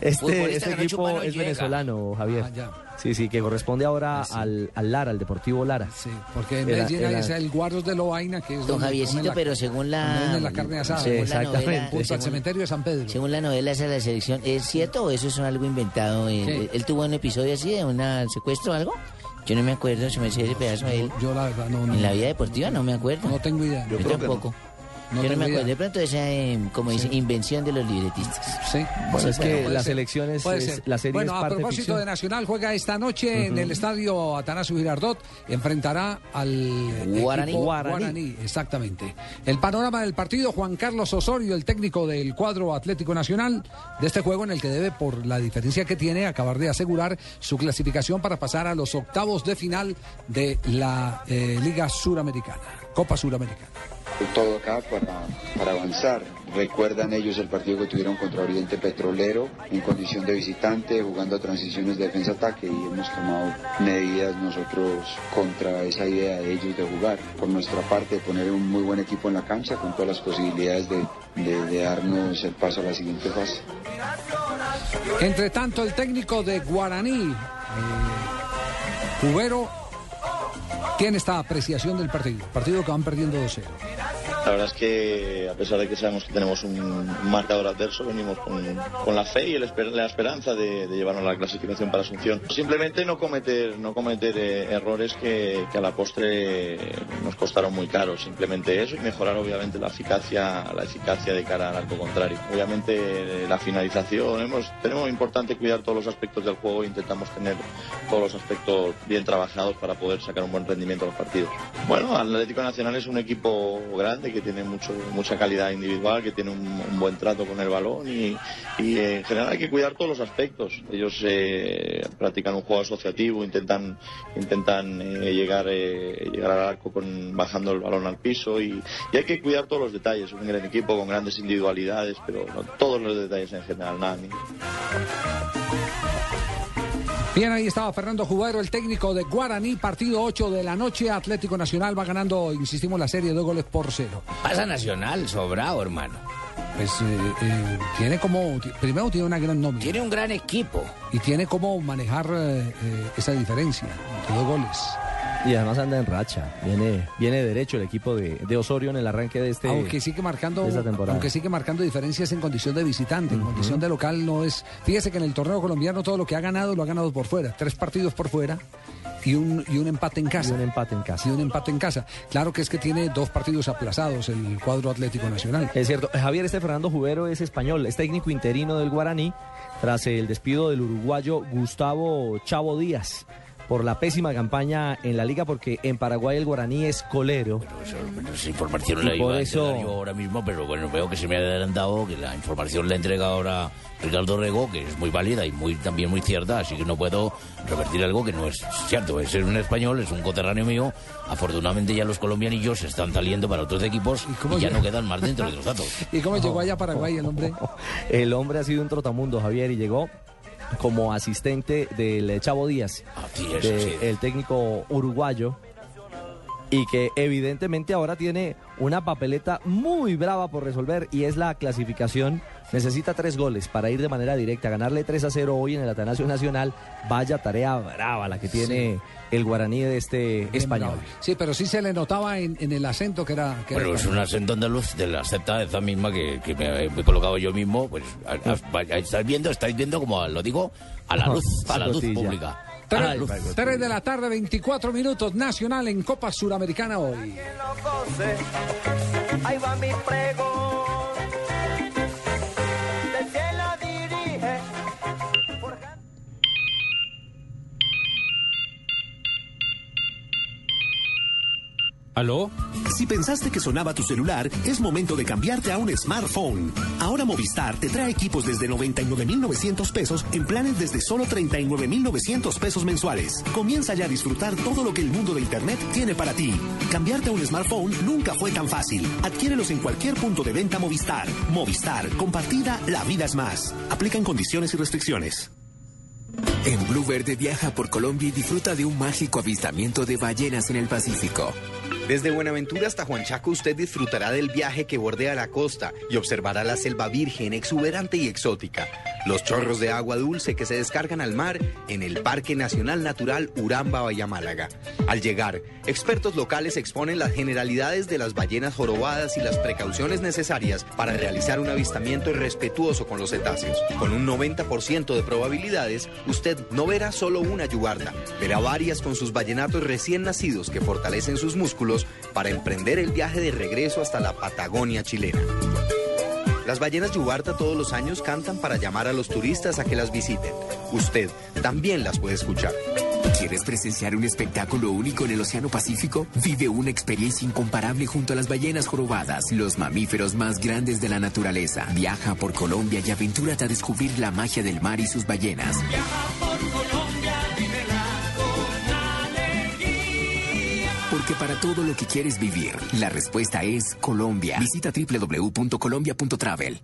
Este, este equipo chupa, no es llega. venezolano, Javier. Ah, ya. Sí, sí, que corresponde ahora al, al Lara, al Deportivo Lara. Sí, porque en Medellín era- el Guaros de Loaina, que es Don Javiercito, la- pero según la- la carne asada. según la Exactamente. novela- Junto al según- cementerio de San Pedro. Según la novela esa de la selección, ¿es cierto o eso es algo inventado? Eh. ¿Él tuvo un episodio así de un secuestro o algo? Yo no me acuerdo, se me hacía ese pedazo de él. Yo la verdad no, no, En la vida deportiva no me acuerdo. no tengo idea. Yo, que tampoco. No Yo no me acuerdo. De pronto esa, eh, como dice, invención de los libretistas. Sí. Bueno, es que las elecciones, la serie bueno, es a parte propósito ficción. de Nacional, juega esta noche en el estadio Atanasio Girardot. Enfrentará al Guaraní. equipo Guaraní. Guaraní. Exactamente. El panorama del partido, Juan Carlos Osorio, el técnico del cuadro Atlético Nacional, de este juego en el que debe, por la diferencia que tiene, acabar de asegurar su clasificación para pasar a los octavos de final de la eh, Liga Suramericana, Copa Suramericana. Todo acá para, para avanzar. Recuerdan ellos el partido que tuvieron contra Oriente Petrolero en condición de visitante, jugando a transiciones de defensa-ataque y hemos tomado medidas nosotros contra esa idea de ellos de jugar. Por nuestra parte, poner un muy buen equipo en la cancha con todas las posibilidades de, de- de darnos el paso a la siguiente fase. Entre tanto, el técnico de Guaraní, eh, Cubero, tiene esta apreciación del partido. Partido que van perdiendo 2-0. La verdad es que a pesar de que sabemos que tenemos un marcador adverso, venimos con, con la fe y el la esperanza de, de llevarnos la clasificación para Asunción. Simplemente no cometer, no cometer eh, errores que, a la postre nos costaron muy caros. Simplemente eso y mejorar obviamente la eficacia, la eficacia de cara al arco contrario. Obviamente eh, la finalización, hemos, tenemos importante cuidar todos los aspectos del juego e intentamos tener todos los aspectos bien trabajados para poder sacar un buen rendimiento a los partidos. Bueno, Atlético Nacional es un equipo grande que tiene mucho, mucha calidad individual, que tiene un, buen trato con el balón y, eh, en general hay que cuidar todos los aspectos. Ellos eh, practican un juego asociativo, intentan, intentan eh, llegar, llegar al arco bajando el balón al piso y, hay que cuidar todos los detalles. Es un gran equipo con grandes individualidades, pero todos los detalles en general, nada. Bien, ahí estaba Fernando Jubero, el técnico de Guaraní, partido 8 de la noche. Atlético Nacional va ganando, insistimos, la serie de goles por cero. Pasa Nacional, sobrado, hermano. Pues eh, eh, tiene como, primero tiene una gran nómina. Tiene un gran equipo. Y tiene como manejar eh, esa diferencia dos goles. Y además anda en racha. Viene, viene derecho el equipo de, de Osorio en el arranque de este aunque sigue marcando de esta temporada. aunque sigue marcando diferencias en condición de visitante en condición de local no es fíjese que en el torneo colombiano todo lo que ha ganado lo ha ganado por fuera tres partidos por fuera y un, y un empate en casa Y un empate en casa. y un empate en casa claro que es que tiene dos partidos aplazados el cuadro Atlético Nacional Es cierto, Javier este Fernando Jubero es español, es técnico interino del Guaraní tras el despido del uruguayo Gustavo Chavo Díaz. Por la pésima campaña en la liga porque en Paraguay el guaraní es colero. Esa información Y la por iba a eso- entregar yo ahora mismo, pero bueno, veo que se me ha adelantado, que la información la entrega ahora Ricardo Rego, que es muy válida y muy también muy cierta, así que no puedo revertir algo que no es cierto. Es un español, es un coterráneo mío. Afortunadamente ya los colombianillos están saliendo para otros equipos y, ya llega? no quedan más dentro de los datos. ¿Y cómo llegó allá a Paraguay el hombre? El hombre ha sido un trotamundo, Javier, y llegó como asistente del Chavo Díaz, es, de- el técnico uruguayo, y que evidentemente ahora tiene una papeleta muy brava por resolver y es la clasificación. Necesita tres goles para ir de manera directa, ganarle 3 a 0 hoy en el Atanasio Nacional. Vaya tarea brava la que tiene el guaraní de este español. Sí, pero sí se le notaba en, en el acento que era... Que era Bueno, es un acento andaluz de la secta esa misma que, que me, me he colocado yo mismo. Pues a- a- vaya, estáis viendo, estáis viendo como lo digo, a la luz, a la luz pública. A la Tres, luz. tres de la tarde, 24 minutos, Nacional en Copa Suramericana hoy. Ahí va mi pregón. ¿Aló? Si pensaste que sonaba tu celular, es momento de cambiarte a un smartphone. Ahora Movistar te trae equipos desde 99,900 pesos en planes desde solo 39,900 pesos mensuales. Comienza ya a disfrutar todo lo que el mundo de Internet tiene para ti. Cambiarte a un smartphone nunca fue tan fácil. Adquiérelos en cualquier punto de venta Movistar. Movistar, compartida, la vida es más. Aplican condiciones y restricciones. En Blue Verde viaja por Colombia y disfruta de un mágico avistamiento de ballenas en el Pacífico. Desde Buenaventura hasta Juanchaco usted disfrutará del viaje que bordea la costa y observará la selva virgen, exuberante y exótica. Los chorros de agua dulce que se descargan al mar en el Parque Nacional Natural Uramba Bahía Málaga. Al llegar, expertos locales exponen las generalidades de las ballenas jorobadas y las precauciones necesarias para realizar un avistamiento respetuoso con los cetáceos. Con un 90% de probabilidades, usted no verá solo una yubarda, verá varias con sus ballenatos recién nacidos que fortalecen sus músculos para emprender el viaje de regreso hasta la Patagonia chilena. Las ballenas yubarta todos los años cantan para llamar a los turistas a que las visiten. Usted también las puede escuchar. ¿Quieres presenciar un espectáculo único en el Océano Pacífico? Vive una experiencia incomparable junto a las ballenas jorobadas, los mamíferos más grandes de la naturaleza. Viaja por Colombia y aventúrate a descubrir la magia del mar y sus ballenas. Porque para todo lo que quieres vivir, la respuesta es Colombia. Visita www.colombia.travel.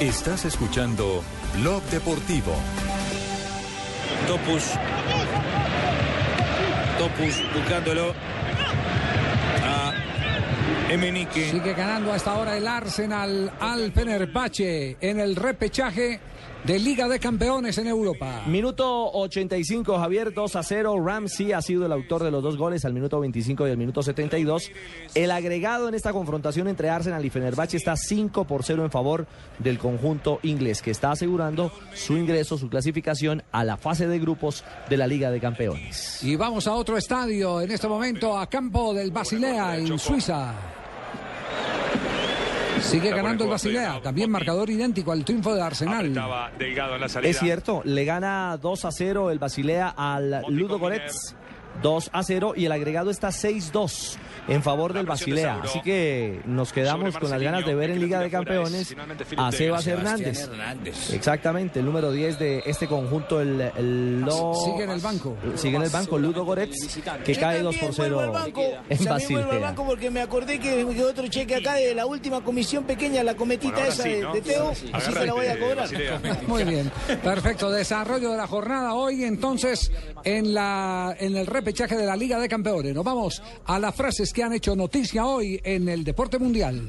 Estás escuchando Blog Deportivo. Topus. Topus buscándolo. A Emenique. Sigue ganando hasta ahora el Arsenal al Fenerbahce en el repechaje de Liga de Campeones en Europa. Minuto 85, Javier 2 a 0. Ramsey ha sido el autor de los dos goles al minuto 25 y al minuto 72. El agregado en esta confrontación entre Arsenal y Fenerbahce está 5 por 0 en favor del conjunto inglés, que está asegurando su ingreso, su clasificación a la fase de grupos de la Liga de Campeones. Y vamos a otro estadio en este momento, a campo del Basilea en Suiza. Sigue ganando el Basilea, también marcador idéntico al triunfo de Arsenal. Delgado en la salida. Es cierto, le gana 2 a 0 el Basilea al Ludo Goretz. 2 a 0 y el agregado está 6-2 en favor del Basilea. Así que nos quedamos con las ganas de ver en Liga de Campeones a Sebas Hernández. Exactamente, el número 10 de este conjunto, el, el Lo- Sigue en el banco. Sigue en el banco Ludo Goretz, que cae 2 por 0 en También vuelvo al Basilea. banco porque me acordé que otro cheque acá de la última comisión pequeña, la cometita Bueno, esa sí, de, ¿no? de Teo, sí. así que la voy a cobrar. Basilea. Muy bien, perfecto. Desarrollo de la jornada hoy entonces en la en el repechaje de la Liga de Campeones. Nos vamos a las frases que han hecho noticia hoy en el deporte mundial.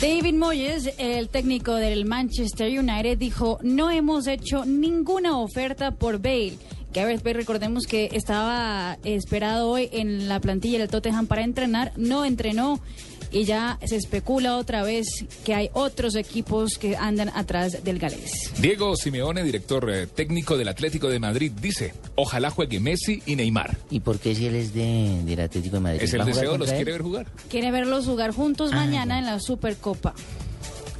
David Moyes, el técnico del Manchester United, dijo, no hemos hecho ninguna oferta por Bale. Gareth Bale, recordemos que estaba esperado hoy en la plantilla del Tottenham para entrenar, no entrenó y ya se especula otra vez que hay otros equipos que andan atrás del galés. Diego Simeone, director eh, técnico del Atlético de Madrid, dice, ojalá juegue Messi y Neymar. ¿Y por qué si él es de, del Atlético de Madrid? Es el ¿Va a jugar deseo, los él? quiere ver jugar. Quiere verlos jugar juntos mañana en la Supercopa.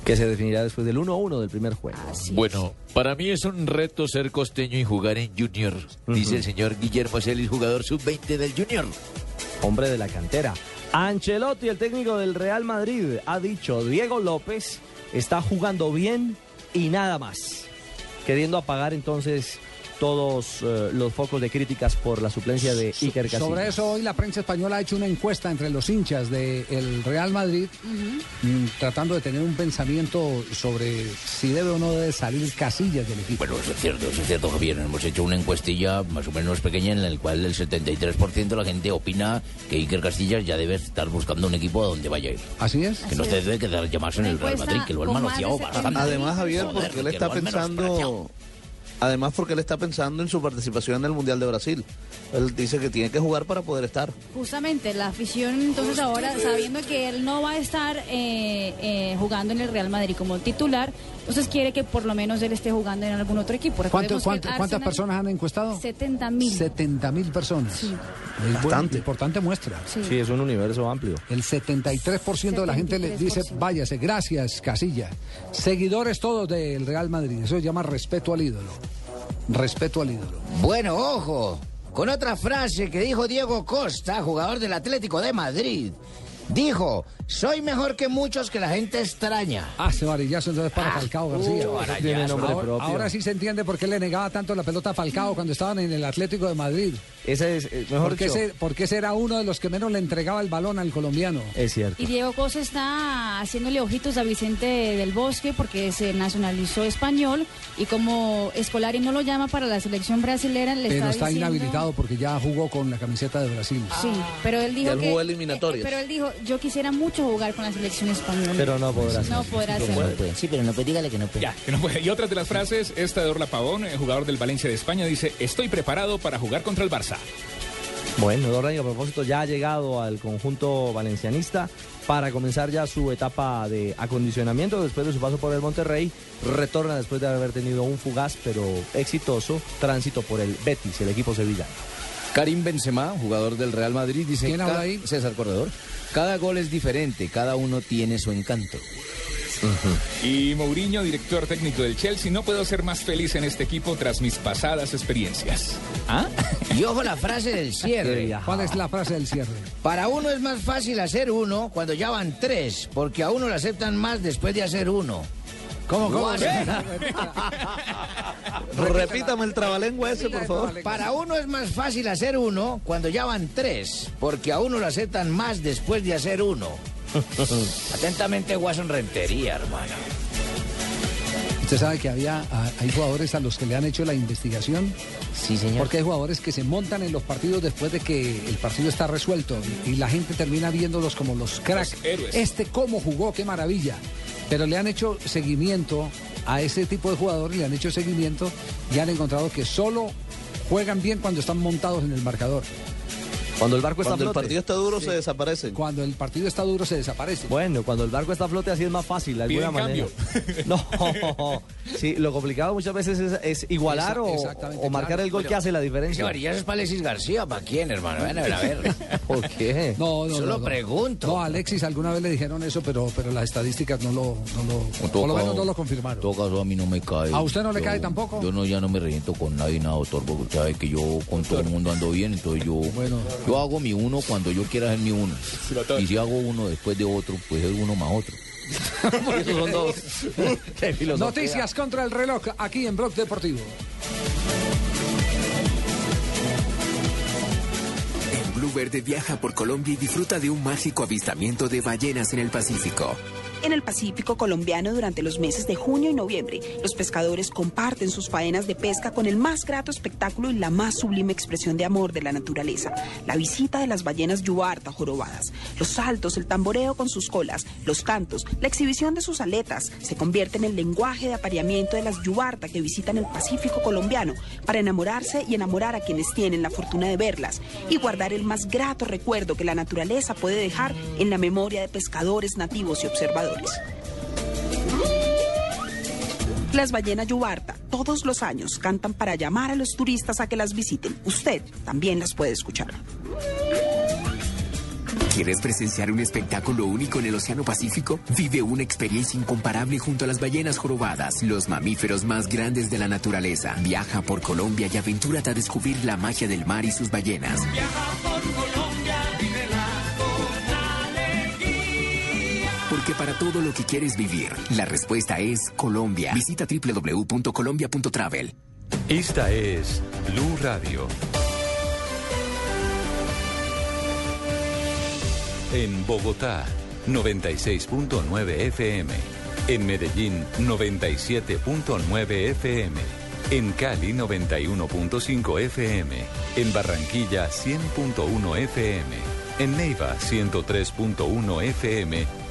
que se definirá después del 1-1 del primer juego. Bueno, para mí es un reto ser costeño y jugar en Junior, dice el señor Guillermo Celis, jugador sub-20 del Junior. Hombre de la cantera. Ancelotti, el técnico del Real Madrid, ha dicho, Diego López está jugando bien y nada más. Queriendo apagar entonces todos eh, los focos de críticas por la suplencia de Iker Casillas. Sobre eso hoy la prensa española ha hecho una encuesta entre los hinchas del Real Madrid mm, tratando de tener un pensamiento sobre si debe o no debe salir Casillas del equipo. Bueno, eso es cierto, eso es cierto, Javier. Hemos hecho una encuestilla más o menos pequeña en la cual el 73% de la gente opina que Iker Castillas ya debe estar buscando un equipo a donde vaya a ir. ¿Así es? Que no se debe quedar llamarse en el Real Madrid, que lo han manoseado bastante. Además, Javier, porque él está pensando. Además, porque él está pensando en su participación en el Mundial de Brasil. Él dice que tiene que jugar para poder estar. Justamente, la afición entonces ahora, sabiendo que él no va a estar eh, eh, jugando en el Real Madrid como titular, entonces quiere que por lo menos él esté jugando en algún otro equipo. ¿Cuánto- Recordemos que cuánto- el ¿Cuántas personas han encuestado? 70 mil. 70 mil personas. Sí. Es Bastante. buen- importante muestra. Sí. Sí, es un universo amplio. El 73% de la gente le dice, váyase, gracias, Casilla. Seguidores todos del Real Madrid. Eso se llama respeto al ídolo. Respeto al ídolo. Bueno, ojo, con otra frase que dijo Diego Costa, jugador del Atlético de Madrid. Dijo, soy mejor que muchos que la gente extraña. Ah, ese varillazo entonces para Falcao García. uh, varillazo. Tiene nombre ahora, propio. ahora sí se entiende por qué le negaba tanto la pelota a Falcao cuando estaban en el Atlético de Madrid. Ese es, eh, mejor Porque ese, porque ese era uno de los que menos le entregaba el balón al colombiano. es cierto. Y Diego Costa está haciéndole ojitos a Vicente del Bosque porque se nacionalizó español y como Escolari no lo llama para la selección brasilera, le Pero está, está diciendo- inhabilitado porque ya jugó con la camiseta de Brasil. Sí, pero él dijo él que jugó eliminatorias. eh, pero él dijo, yo quisiera mucho jugar con la selección española. Pero no podrá No ser. podrá No hacerlo. puede. Sí, pero no puede, dígale que no puede. Ya, que no puede. Y otras de las frases, esta de Orla Pavón, eh, jugador del Valencia de España, dice, estoy preparado para jugar contra el Barça. Bueno, Dorlan, a propósito, ya ha llegado al conjunto valencianista para comenzar ya su etapa de acondicionamiento después de su paso por el Monterrey. Retorna después de haber tenido un fugaz pero exitoso tránsito por el Betis, el equipo sevillano. Karim Benzema, jugador del Real Madrid, dice... ¿Quién habla "Ca- ahí? César Corredor. Cada gol es diferente, cada uno tiene su encanto. Y Mourinho, director técnico del Chelsea, no puedo ser más feliz en este equipo tras mis pasadas experiencias. ¿Ah? Y ojo la frase del cierre. ¿Cuál es la frase del cierre? Para uno es más fácil hacer uno cuando ya van tres, porque a uno le aceptan más después de hacer uno. ¿Cómo, cómo? Repítame el trabalengua ese, por favor. Para uno es más fácil hacer uno cuando ya van tres, porque a uno lo aceptan más después de hacer uno. Atentamente, Watson Rentería, hermano. Usted sabe que había ah, hay jugadores a los que le han hecho la investigación. Sí, señor. Porque hay jugadores que se montan en los partidos después de que el partido está resuelto y, la gente termina viéndolos como los cracks. Los. Este cómo jugó, qué maravilla. Pero le han hecho seguimiento a ese tipo de jugadores, le han hecho seguimiento y han encontrado que solo juegan bien cuando están montados en el marcador. Cuando el barco está Cuando a el flote. partido está duro, se desaparecen. Cuando el partido está duro se desaparece. Bueno, cuando el barco está a flote así es más fácil, de alguna Piden manera. No, sí, lo complicado muchas veces es, es igualar Esa- o, marcar claro. el gol que hace la diferencia. varillazo es para Alexis García, ¿para quién, hermano? Ven a ver, a ver. ¿Por qué? No, no, Solo no, no. pregunto. No, Alexis alguna vez le dijeron eso, pero, pero las estadísticas no lo, no lo por lo menos no lo confirmaron. En todo caso, a mí no me cae. ¿A usted no le Yo- cae tampoco? Yo no, ya no me reviento con nadie, nada, doctor, porque usted sabe que yo con todo el mundo ando bien, entonces yo, Bueno. Yo hago mi uno cuando yo quiera hacer mi uno. Y si hago uno después de otro, pues es uno más otro. Esos son dos. Noticias contra el reloj aquí en Blog Deportivo. En Blue Verde viaja por Colombia y disfruta de un mágico avistamiento de ballenas en el Pacífico. En el Pacífico colombiano durante los meses de junio y noviembre, los pescadores comparten sus faenas de pesca con el más grato espectáculo y la más sublime expresión de amor de la naturaleza, la visita de las ballenas yubarta jorobadas. Los saltos, el tamboreo con sus colas, los cantos, la exhibición de sus aletas se convierten en el lenguaje de apareamiento de las yubarta que visitan el Pacífico colombiano para enamorarse y enamorar a quienes tienen la fortuna de verlas y guardar el más grato recuerdo que la naturaleza puede dejar en la memoria de pescadores nativos y observadores. Las ballenas yubarta todos los años cantan para llamar a los turistas a que las visiten. Usted también las puede escuchar. ¿Quieres presenciar un espectáculo único en el Océano Pacífico? Vive una experiencia incomparable junto a las ballenas jorobadas, los mamíferos más grandes de la naturaleza. Viaja por Colombia y aventúrate a descubrir la magia del mar y sus ballenas. Porque para todo lo que quieres vivir, la respuesta es Colombia. Visita www.colombia.travel. Esta es Blue Radio. En Bogotá, 96.9 FM. En Medellín, 97.9 FM. En Cali, 91.5 FM. En Barranquilla, 100.1 FM. En Neiva, 103.1 FM.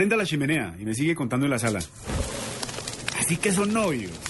Prenda la chimenea y me sigue contando en la sala. Así que son novios.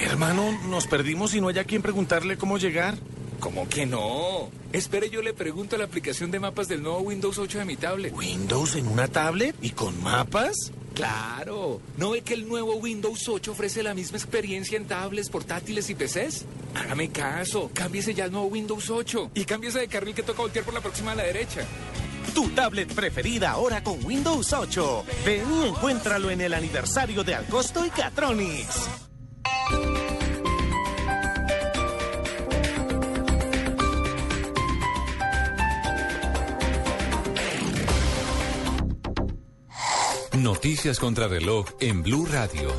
Hermano, nos perdimos y no hay a quien preguntarle cómo llegar. ¿Cómo que no? Espere, yo le pregunto a la aplicación de mapas del nuevo Windows 8 de mi tablet. ¿Windows en una tablet? ¿Y con mapas? Claro. ¿No ve que el nuevo Windows 8 ofrece la misma experiencia en tablets, portátiles y PCs? Hágame caso. Cámbiese ya al nuevo Windows 8 y cámbiese de carril que toca voltear por la próxima a la derecha. Tu tablet preferida ahora con Windows 8. Ven y encuéntralo en el aniversario de Alcosto y Catronis. Noticias contra reloj en Blue Radio.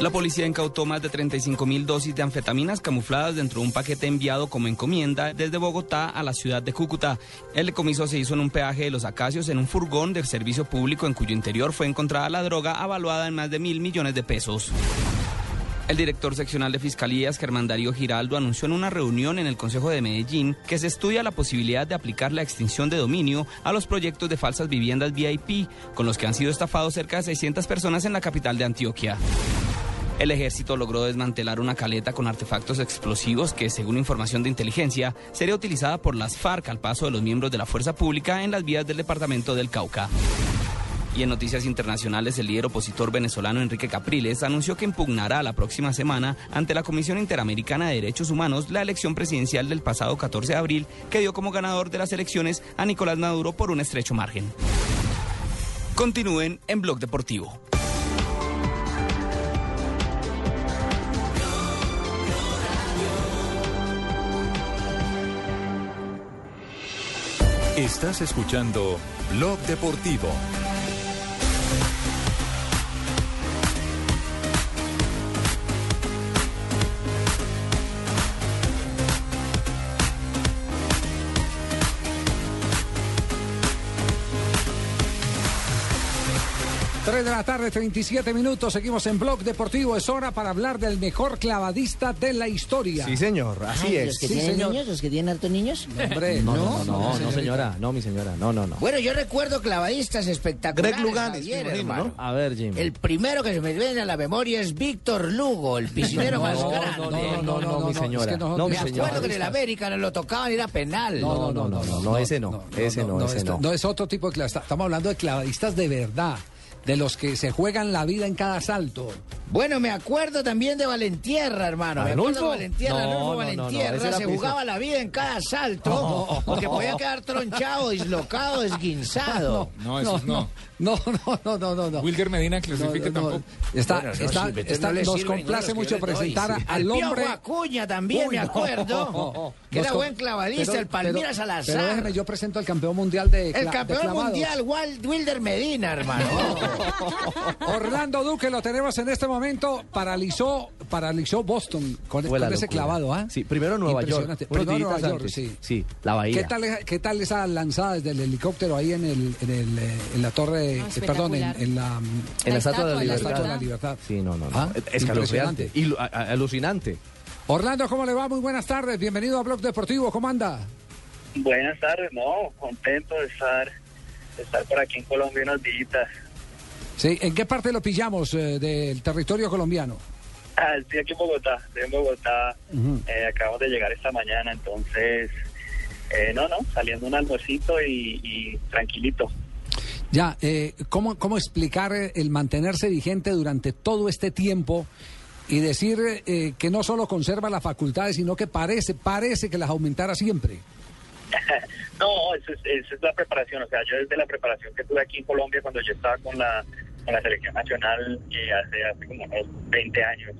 La policía incautó más de 35 mil dosis de anfetaminas camufladas dentro de un paquete enviado como encomienda desde Bogotá a la ciudad de Cúcuta. El decomiso se hizo en un peaje de los Acacios en un furgón del servicio público en cuyo interior fue encontrada la droga avaluada en más de mil millones de pesos. El director seccional de Fiscalías, Germán Darío Giraldo, anunció en una reunión en el Consejo de Medellín que se estudia la posibilidad de aplicar la extinción de dominio a los proyectos de falsas viviendas VIP, con los que han sido estafados cerca de 600 personas en la capital de Antioquia. El ejército logró desmantelar una caleta con artefactos explosivos que, según información de inteligencia, sería utilizada por las FARC al paso de los miembros de la fuerza pública en las vías del departamento del Cauca. Y en noticias internacionales, el líder opositor venezolano Enrique Capriles anunció que impugnará la próxima semana ante la Comisión Interamericana de Derechos Humanos la elección presidencial del pasado 14 de abril, que dio como ganador de las elecciones a Nicolás Maduro por un estrecho margen. Continúen en Blog Deportivo. Estás escuchando Blog Deportivo. La tarde, 37 minutos. Seguimos en Blog Deportivo. Es hora para hablar del mejor clavadista de la historia. Sí, señor, así Ay, es. ¿Los que Sí, tienen señor. niños? ¿Los que tienen hartos niños? Hombre, No, no, no, no, no, no, señora, no, mi señora, no, no, no. Bueno, yo recuerdo clavadistas espectaculares. Greg Luganes, Javier, me imagino, hermano. ¿no? A ver, Jim. El primero que se me viene a la memoria es Víctor Lugo, el piscinero No, más no, grande. no, no, no, no, mi señora. es que no- No, mi Me señora. acuerdo que en el América nos lo tocaban y era penal. No, no, no, no, no, ese no, ese no, ese no. no es otro tipo de clavadista. Estamos hablando de clavadistas de verdad, de los que se juegan la vida en cada salto, Bueno, me acuerdo también de Valentierra, hermano. Me acuerdo de. Valentierra, No, Arnulfo no, no, no, Valentierra. era se jugaba la vida en cada salto porque podía quedar tronchado, dislocado, esguinzado. No, eso no. No, no, no, no, no. no. Wilder Medina clasifica No, no, tampoco. Está, Bueno, no, está, pero está- nos complace de mucho que les doy. presentar Sí. al Al hombre. Acuña también, Uy, me no. acuerdo. Que Nos era com- buen clavadista, pero- el Palmira pero- Salazar. Pero déjeme, yo presento al campeón mundial de el de campeón clavados. mundial, Wilder Medina, hermano. Orlando Duque lo tenemos en este momento. Paralizó, paralizó Boston con, con ese clavado, ¿ah? Sí, primero Nueva York. Primero Nueva York, antes. sí. Sí, la Bahía. ¿Qué tal, ¿Qué tal esa lanzada desde el helicóptero ahí en, el, en, el, eh, en la torre, Ah, eh, perdón, en, la, En la Estatua de la Libertad. Estatua de la Libertad. Sí, no, no, no. Ah, Escalofriante. impresionante. Y lu- a- a- alucinante. Orlando, ¿cómo le va? Muy buenas tardes. Bienvenido a Blog Deportivo. ¿Cómo anda? Buenas tardes, no, contento de estar, de estar por aquí en Colombia unos días. Sí, ¿en qué parte lo pillamos eh, del territorio colombiano? Ah, estoy aquí en Bogotá, estoy en Bogotá, eh, acabamos de llegar esta mañana, entonces, eh, no, no, saliendo un almuercito y, y tranquilito. Ya, eh, ¿cómo, ¿cómo explicar eh, el mantenerse vigente durante todo este tiempo y decir eh, que no solo conserva las facultades, sino que parece, parece que las aumentara siempre? No, eso es, eso es la preparación. O sea, yo desde la preparación que tuve aquí en Colombia, cuando yo estaba con la, con la selección nacional eh, hace, como unos 20 años,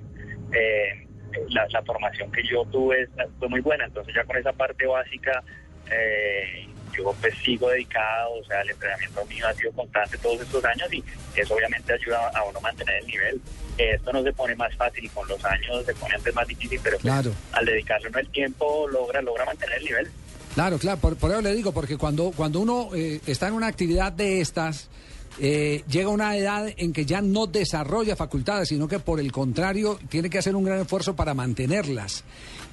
eh, la, la formación que yo tuve fue muy buena. Entonces, ya con esa parte básica, eh, yo pues sigo dedicado. O sea, el entrenamiento mío ha sido constante todos estos años y eso obviamente ayuda a uno a mantener el nivel. Esto no se pone más fácil y con los años se pone antes más difícil, pero pues, Claro. al dedicarle uno el tiempo logra logra mantener el nivel. Claro, claro, por, por eso le digo, porque cuando, cuando uno eh, está en una actividad de estas, eh, llega una edad en que ya no desarrolla facultades, sino que por el contrario tiene que hacer un gran esfuerzo para mantenerlas.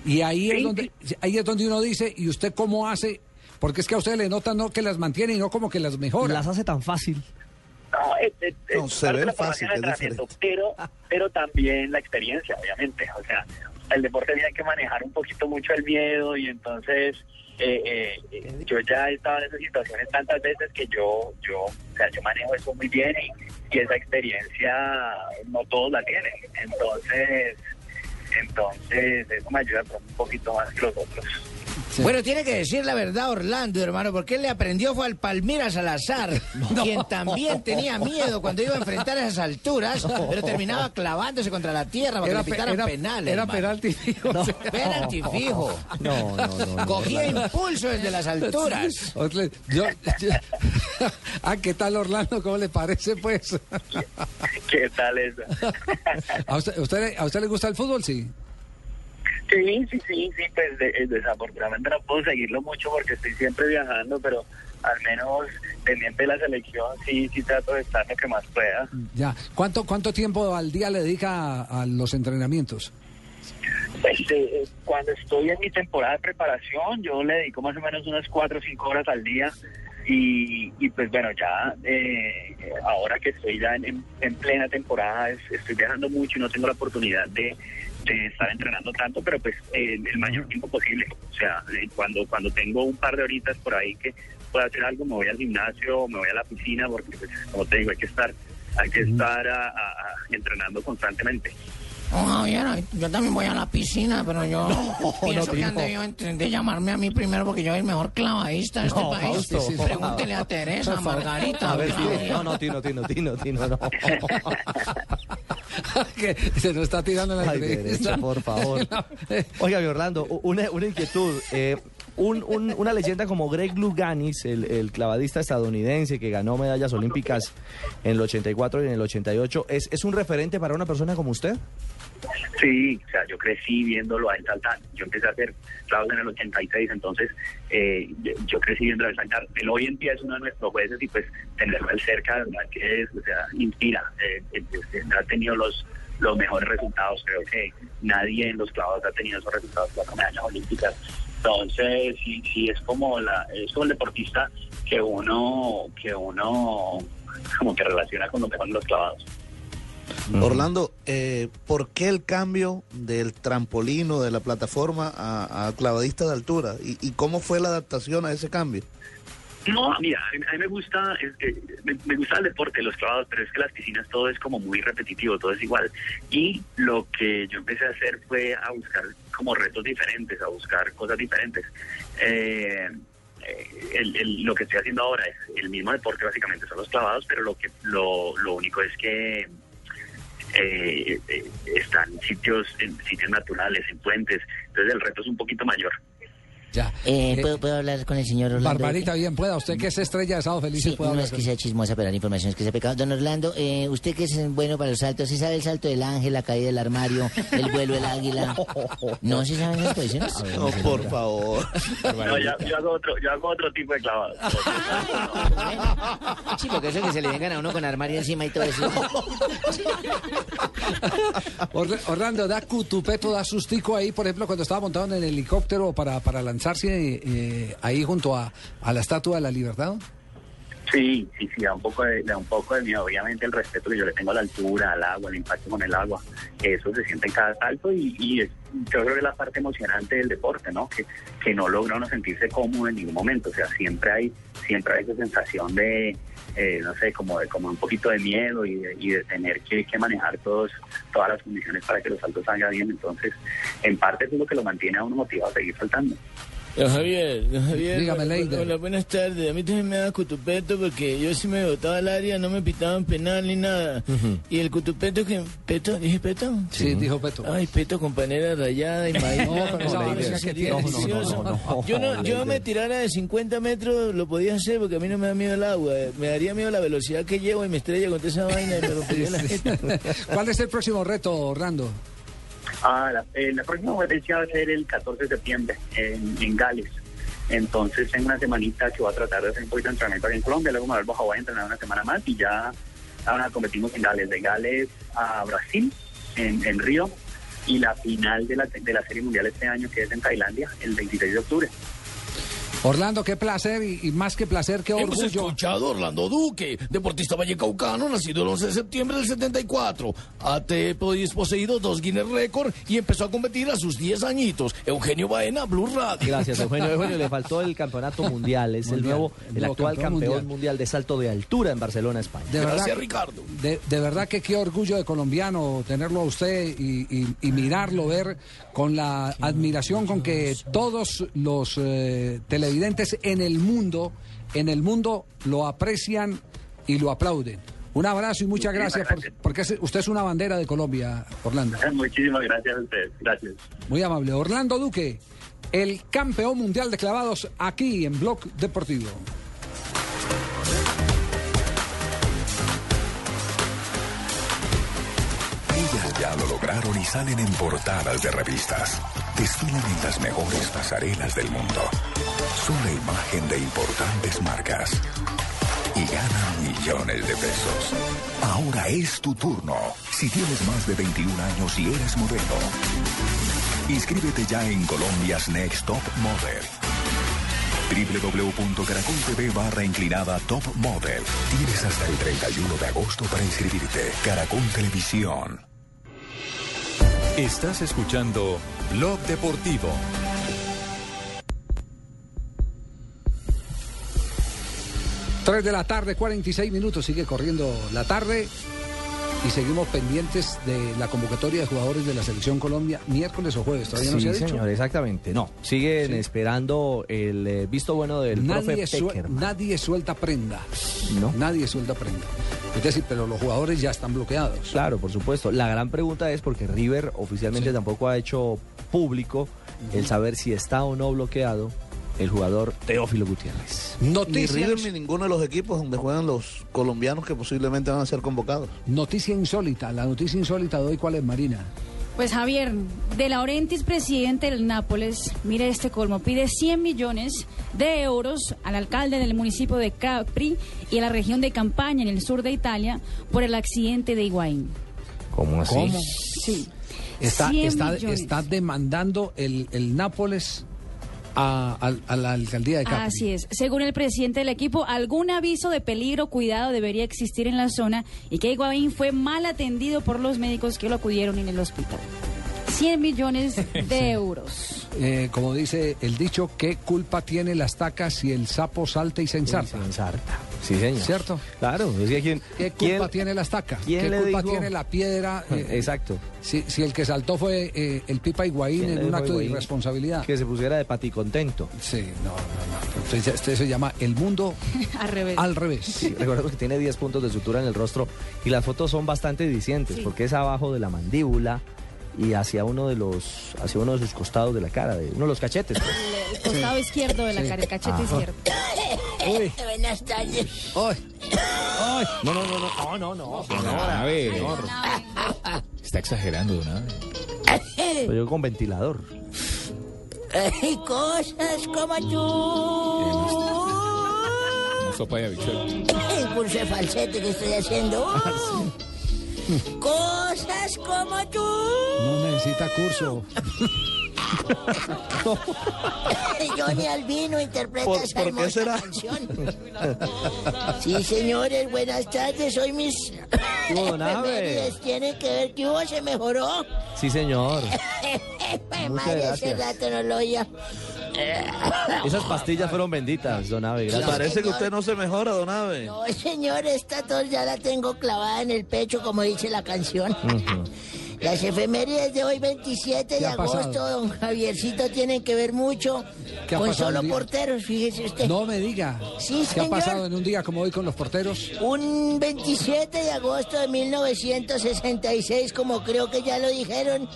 Y ahí es donde, ahí es donde uno dice, ¿y usted cómo hace? Porque es que a usted le nota no que las mantiene y no como que las mejora. Las hace tan fácil. No, es, es- No, se ve fácil, es pero, pero también la experiencia, obviamente. O sea, el deporte tiene que manejar un poquito mucho el miedo y entonces eh, eh, yo ya he estado en esas situaciones tantas veces que yo, yo, o sea, yo manejo eso muy bien y, y esa experiencia no todos la tienen. Entonces, entonces eso me ayuda un poquito más que los otros. Bueno, tiene que decir la verdad Orlando, hermano, porque él le aprendió fue al Palmira Salazar, quien también tenía miedo cuando iba a enfrentar esas alturas, pero terminaba clavándose contra la tierra para Era que le pitaran era- penales. era penalti fijo. No. Penalti fijo. No, no, no. Cogía impulso desde las alturas. Yo- yo- ah, ¿qué tal Orlando? ¿Cómo le parece, pues? ¿Qué tal eso? ¿A usted, a usted- a usted le gusta el fútbol? Sí. Sí, sí, sí, sí, pues de- eh, desafortunadamente no puedo seguirlo mucho porque estoy siempre viajando, pero al menos pendiente de la selección sí, sí trato de estar lo que más pueda. Ya. ¿Cuánto, cuánto tiempo al día le dedica a, a los entrenamientos? Eh, cuando estoy en mi temporada de preparación, yo le dedico más o menos unas cuatro o cinco horas al día y, y pues bueno, ya eh, ahora que estoy ya en, en plena temporada, es- estoy viajando mucho y no tengo la oportunidad de, estar entrenando tanto, pero pues eh, el mayor tiempo posible. O sea, eh, cuando, cuando tengo un par de horitas por ahí que pueda hacer algo, me voy al gimnasio, me voy a la piscina, porque pues, como te digo, hay que estar, hay que estar a- entrenando constantemente. Oh, Javier, yo también voy a la piscina, pero yo pienso que han debido de llamarme a mí primero porque yo soy el mejor clavadista de este No, país. Fausto, por Pregúntele a. Teresa, a. Margarita. A ver, no, no, Tino, Tino, Tino, Tino, no. que se nos está tirando la Ay, derecho, por favor. Oiga, Orlando, una, una inquietud. eh, un- un- una leyenda como Greg Luganis, el, clavadista estadounidense que ganó medallas olímpicas en el 84 y en el 88, ¿es, es un referente para una persona como usted? Sí, o sea, yo crecí viéndolo a él saltar. Yo empecé a hacer clavos en el 86, entonces eh, yo- crecí viéndolo a él saltar. Él hoy en día es uno de nuestros jueces y pues tenerlo él cerca, verdad que es, o sea, inspira. Eh, eh, eh, ha tenido los los mejores resultados. Creo que nadie en los clavos ha tenido esos resultados con medallas olímpicas. Entonces, sí, sí es como la, es como el deportista que uno, que uno como que relaciona con lo mejor en los clavados. Orlando, eh, ¿por qué el cambio del trampolín o de la plataforma a, a clavadista de altura? ¿Y, y cómo fue la adaptación a ese cambio? No, mira, a mí, me gusta me, me gusta el deporte, los clavados, pero es que las piscinas todo es como muy repetitivo, todo es igual. Y lo que yo empecé a hacer fue a buscar como retos diferentes, a buscar cosas diferentes. Eh, eh, el- el- lo que estoy haciendo ahora es el mismo deporte, básicamente son los clavados, pero lo que lo, lo único es que eh, eh, están sitios en sitios naturales, en puentes, entonces el reto es un poquito mayor. Ya. Eh, ¿puedo, ¿Puedo hablar con el señor Orlando? Barbarita, bien pueda. Usted que es estrella de Sábado Felices Sí, puede no hablar es que sea chismosa, pero la información es que sea pecado. Don Orlando, eh, usted que es bueno para los saltos, ¿sí sabe el salto del ángel, la caída del armario, el vuelo del águila? ¿No se saben esas posiciones? No, por favor. No, yo, yo hago otro, yo hago otro tipo de clavados. Sí, porque eso que se le vengan a uno con armario encima y todo eso. Orla- Orlando, da cutupeto, da sustico ahí, por ejemplo, cuando estaba montado en el helicóptero para, para eh, ahí junto a, a la Estatua de la Libertad. Sí, sí, sí, da un poco de, da un poco de miedo. Obviamente el respeto que yo le tengo a la altura, al agua, el impacto con el agua, eso se siente en cada salto y, y es- yo creo que es la parte emocionante del deporte, ¿no? Que, que no logra uno sentirse cómodo en ningún momento. O sea, siempre hay, siempre hay esa sensación de, eh, no sé, como de como un poquito de miedo y de, y de tener que, que manejar todos, todas las condiciones para que los saltos salgan bien. Entonces, en parte eso es lo que lo mantiene a uno motivado a seguir saltando. Don Javier, don Javier. Dígame, Leider. Hola, buenas tardes. A mí también me da cutupeto porque yo sí me botaba al área, no me pitaban penal ni nada. Y el cutupeto que... ¿Peto? ¿Dije peto? Sí, dijo Peto. Ay, peto con panera rayada y maíz. No, con esa no, vaina sería que tiene. delicioso. No, no, no, no, Yo, no, yo me tirara de 50 metros, lo podía hacer porque a mí no me da miedo el agua. Me daría miedo la velocidad que llevo y me estrella contra esa vaina y me rompería la jeta. ¿Cuál es el próximo reto, Orlando? Ah, la, eh, próxima competencia va a ser el 14 de septiembre en, Gales. Entonces, en una semanita que voy a tratar de hacer un poquito de entrenamiento aquí en Colombia, luego me vuelvo a Hawái a entrenar una semana más y ya ahora competimos en Gales, de Gales a Brasil, en, en Río, y la final de la, de la Serie Mundial este año, que es en Tailandia, el 26 de octubre. Orlando, qué placer y, y más que placer, qué Hemos orgullo. escuchado a Orlando Duque, deportista vallecaucano, nacido el 11 de septiembre del 74. Ha poseído dos Guinness Record y empezó a competir a sus 10 añitos. Eugenio Baena, Blue Radio. Gracias, Eugenio. Eugenio, le faltó el campeonato mundial. Es el nuevo, el actual campeón campeón mundial. mundial. de salto de altura en Barcelona, España. De verdad, De, de verdad que qué orgullo de colombiano tenerlo a usted y, y- y mirarlo, ver con la admiración con que todos los eh, televidentes en el mundo, en el mundo lo aprecian y lo aplauden. Un abrazo y muchas gracias, por- porque usted es una bandera de Colombia, Orlando. Muchísimas gracias a ustedes. Gracias. Muy amable. Orlando Duque, el campeón mundial de clavados aquí en Blog Deportivo. Ya lo lograron y salen en portadas de revistas. Desfilan en las mejores pasarelas del mundo. Son la imagen de importantes marcas. Y ganan millones de pesos. Ahora es tu turno. Si tienes más de 21 años y eres modelo. Inscríbete ya en Colombia's Next Top Model www.caracol.tv barra inclinada Top Model. Tienes hasta el 31 de agosto para inscribirte. Caracol Televisión. Estás escuchando Blog Deportivo. Tres de la tarde, 46 minutos, sigue corriendo la tarde y seguimos pendientes de la convocatoria de jugadores de la Selección Colombia miércoles o jueves. ¿Todavía no sí, se ha dicho? señor, exactamente. No, siguen esperando el eh, visto bueno del Nadie, profe suel- nadie suelta prenda. No. Nadie suelta prenda. Es decir, pero los jugadores ya están bloqueados. Claro, por supuesto. La gran pregunta es porque River oficialmente tampoco ha hecho público el saber si está o no bloqueado el jugador Teófilo Gutiérrez. Ni River ni ninguno de los equipos donde juegan los colombianos que posiblemente van a ser convocados. Noticia insólita. La noticia insólita de hoy, ¿cuál es, Marina? Pues Javier, De Laurentiis, presidente del Nápoles, mire este colmo, pide 100 millones de euros al alcalde del municipio de Capri y a la región de Campaña, en el sur de Italia, por el accidente de Higuaín. ¿Cómo así? ¿Cómo? Sí. Está, 100 está, millones. está demandando el, el Nápoles a, a- a la alcaldía de Capri. Así es. Según el presidente del equipo, algún aviso de peligro, cuidado debería existir en la zona y que Higuaín fue mal atendido por los médicos que lo acudieron en el hospital. 100 millones de euros. Eh, como dice el dicho, ¿qué culpa tiene la estaca si el sapo salta y se ensarta? Sí, señor. ¿Cierto? Claro, decía quién. ¿Qué culpa tiene la estaca? quién ¿Qué le culpa dijo? tiene la piedra? eh, Exacto. Si, si el que saltó fue eh, el Pipa Higuaín ¿Quién en un acto de irresponsabilidad. Que se pusiera de paticontento. Sí, no, no, no. Entonces, Este se llama El Mundo Al revés. al revés. Sí, recordemos que tiene 10 puntos de sutura en el rostro y las fotos son bastante dicientes Sí. porque es abajo de la mandíbula y hacia uno de los hacia uno de sus costados de la cara, de uno de los cachetes. pues. El costado izquierdo de la Sí. cara, el cachete Ah. izquierdo. Buenas tardes. No, no, no, no, no, no, no. Nave. Está exagerando, ¿no? Pero yo con ventilador. Ay, cosas como tú. Una sopa de habichuela. El curso de falsete que estoy haciendo. Cosas como tú. No necesita curso. Johnny Albino interpreta ¿Por- esa por qué hermosa será? canción. Sí, señores, buenas tardes. Hoy mis efemérides tienen que ver que hubo, se mejoró. Sí, señor. Madre, gracias. rato no lo oía. Esas pastillas fueron benditas, don Ave. Gracias. Parece que usted no se mejora, don Ave. No, señor, esta tos ya la tengo clavada en el pecho, como dice la canción. Ujú. Las efemérides de hoy, 27 ¿Qué de ha agosto, pasado? don Javiercito, tienen que ver mucho ¿Qué ha con solo porteros, fíjese usted. No me diga. Sí, ¿Qué ha señor. pasado en un día como hoy con los porteros? Un 27 de agosto de 1966, como creo que ya lo dijeron,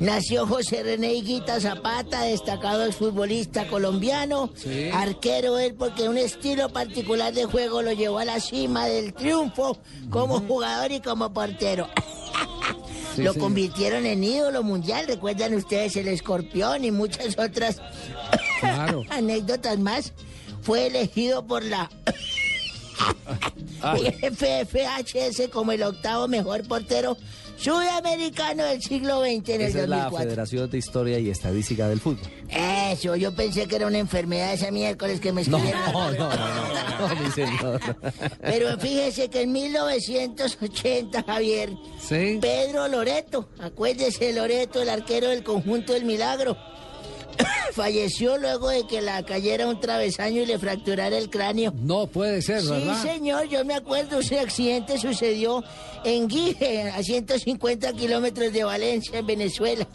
nació José René Higuita Zapata, destacado exfutbolista colombiano, Sí. arquero él porque un estilo particular de juego lo llevó a la cima del triunfo como jugador y como portero. Sí, lo sí. convirtieron en ídolo mundial, recuerdan ustedes el escorpión y muchas otras Claro. anécdotas más. Fue elegido por la. FFHS como el octavo mejor portero sudamericano del siglo XX en el Esa es la 2004. Federación de Historia y Estadística del Fútbol. Eso, yo pensé que era una enfermedad esa miércoles que me No, escribieron. no, no, no, no, mi señor. Pero fíjese que en 1980, Javier, Sí. Pedro Loreto, acuérdese de Loreto, el arquero del conjunto del Milagro, falleció luego de que la cayera un travesaño y le fracturara el cráneo. No puede ser, Sí, ¿verdad? señor, yo me acuerdo, ese accidente sucedió en Guije, a 150 kilómetros de Valencia, en Venezuela.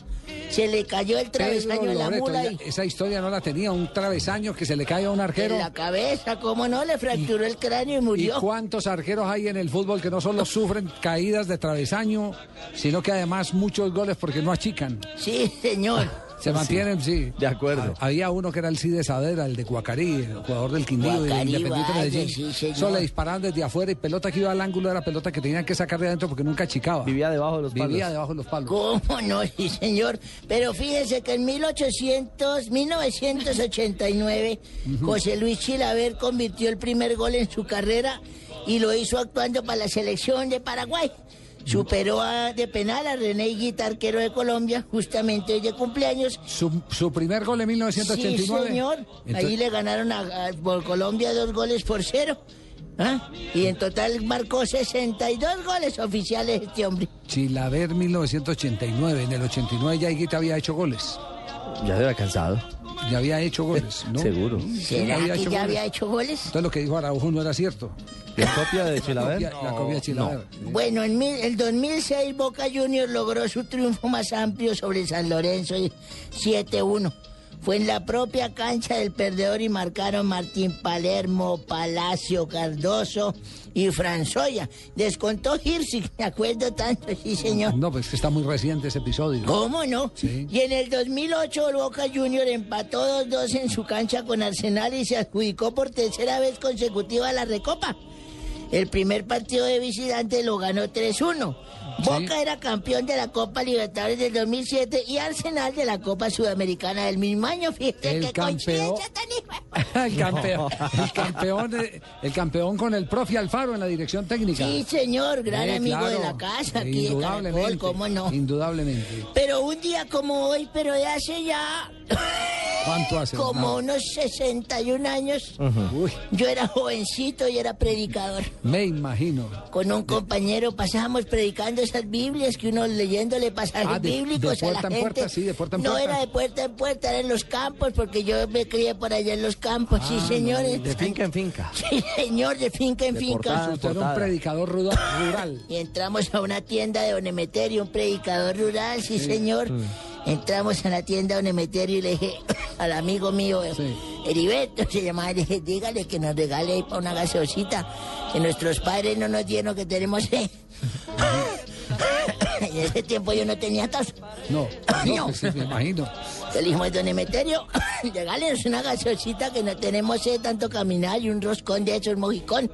Se le cayó el travesaño en la Loreto, mula y esa historia no la tenía, un travesaño que se le cae a un arquero. en la cabeza, ¿cómo no? Le fracturó el cráneo y ¿Y murió. cuántos arqueros hay en el fútbol que no solo sufren caídas de travesaño, sino que además muchos goles porque no achican? Sí, señor. Se mantienen, sí. De acuerdo. Ha- Había uno que era el Cide Sadera, el de Cuacarí, el jugador del Quindío Guacarí, Independiente vaya, Medellín. sí. Solo le disparaban desde afuera y pelota que iba al ángulo era pelota que tenían que sacar de adentro porque nunca achicaba. Vivía debajo de los palos. Vivía debajo de los palos. ¿Cómo no? Sí, señor. Pero fíjese que en 1800, 1989, José Luis Chilaver convirtió el primer gol en su carrera y lo hizo actuando para la selección de Paraguay. Superó a- de penal a René Higuita, arquero de Colombia, justamente hoy de cumpleaños. Su, su primer gol en 1989. Sí, señor. Entonces- Ahí le ganaron a, a- por Colombia dos goles por cero. ¿Ah? Y en total marcó 62 goles oficiales este hombre. Chilaver 1989. En el 89 ya Higuita había hecho goles. Ya se había cansado. Ya había hecho goles, ¿no? Seguro. ¿Será que ya había hecho goles? Entonces lo que dijo Araujo no era cierto. ¿La copia de Chilaver? La copia, la copia de Chilaver. Bueno, en mil- el 2006 Boca Juniors logró su triunfo más amplio sobre San Lorenzo y 7-1. Fue en la propia cancha del perdedor y marcaron Martín Palermo, Palacio, Cardoso y Franzoya. Descontó Hirsi, me acuerdo tanto, sí señor. No, pues que está muy reciente ese episodio. ¿Cómo no? Sí. Y en el 2008 el Boca Junior empató 2-2 en su cancha con Arsenal y se adjudicó por tercera vez consecutiva la Recopa. El primer partido de visitante lo ganó 3-1. Boca era campeón de la Copa Libertadores del 2007 y Arsenal de la Copa Sudamericana del mismo año. Fíjate El qué campeón. tan el campeón, el campeón, el campeón con el profe Alfaro en la dirección técnica. Sí, señor, gran Eh, amigo de la casa, aquí de Indudablemente. Caracol, ¿cómo no? Indudablemente. Pero un día como hoy, pero de hace ya ¿Cuánto hace? Como unos 61 años. Yo era jovencito y era predicador. Me imagino. Con un compañero pasábamos predicando esas Biblias que uno leyéndole pasajes Ah, de- de bíblicos a la puerta en gente. puerta, sí, de puerta en no puerta. era de puerta en puerta, era en los campos, porque yo me crié por allá en los campos, sí, señores. De finca en finca. Sí, señor, de finca en De finca. portada Usted era un predicador rural. Y entramos a una tienda de Don Emeterio, un predicador rural, sí, señor. Mm. Entramos a la tienda de Don Emeterio y le dije al amigo mío, Heriberto, se llamaba, le dije, dígale que nos regale ahí para una gaseosita, que nuestros padres no nos dieron que tenemos sed. en ese tiempo yo no tenía tos. No, no, No. sí, me imagino. Le dijimos, don Emeterio, regálenos una gaseosita que no tenemos sed tanto caminar y un roscón de esos mojicón.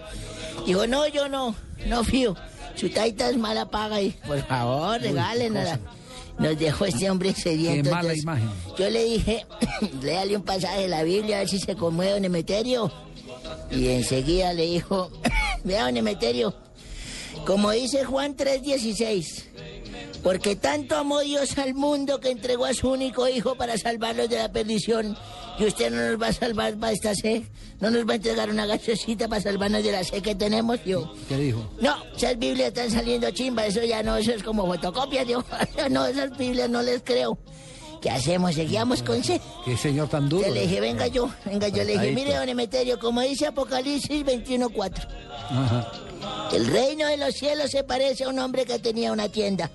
Dijo, no, yo no, no fío. Su taita es mala paga y por favor, regálenosla. Nos dejó este hombre sediento. Qué mala entonces, imagen. Yo le dije, léale un pasaje de la Biblia a ver si se conmueve don Emeterio. Y enseguida le dijo, vea don Emeterio, como dice Juan 3:16, porque tanto amó Dios al mundo que entregó a su único hijo para salvarlos de la perdición. Y usted no nos va a salvar para esta sed. No nos va a entregar una gaseosita para salvarnos de la sed que tenemos. Yo, ¿Qué dijo? no, esas Biblias están saliendo chimba. Eso ya no, eso es como fotocopias. Yo, no, esas Biblias no les creo. ¿Qué hacemos? Seguíamos con sed. Qué señor tan duro. Yo le dije, venga yo, venga yo. Le dije, mire, don Emeterio, como dice Apocalipsis 21.4. Ajá. El reino de los cielos se parece a un hombre que tenía una tienda.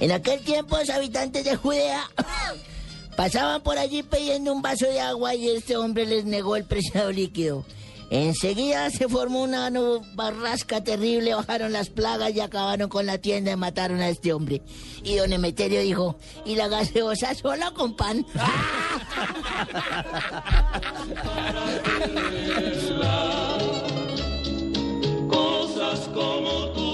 En aquel tiempo los habitantes de Judea pasaban por allí pidiendo un vaso de agua y este hombre les negó el preciado líquido. Enseguida se formó una barrasca terrible, bajaron las plagas y acabaron con la tienda y mataron a este hombre. Y don Emeterio dijo, ¿y la gaseosa solo con pan? Cosas como tú.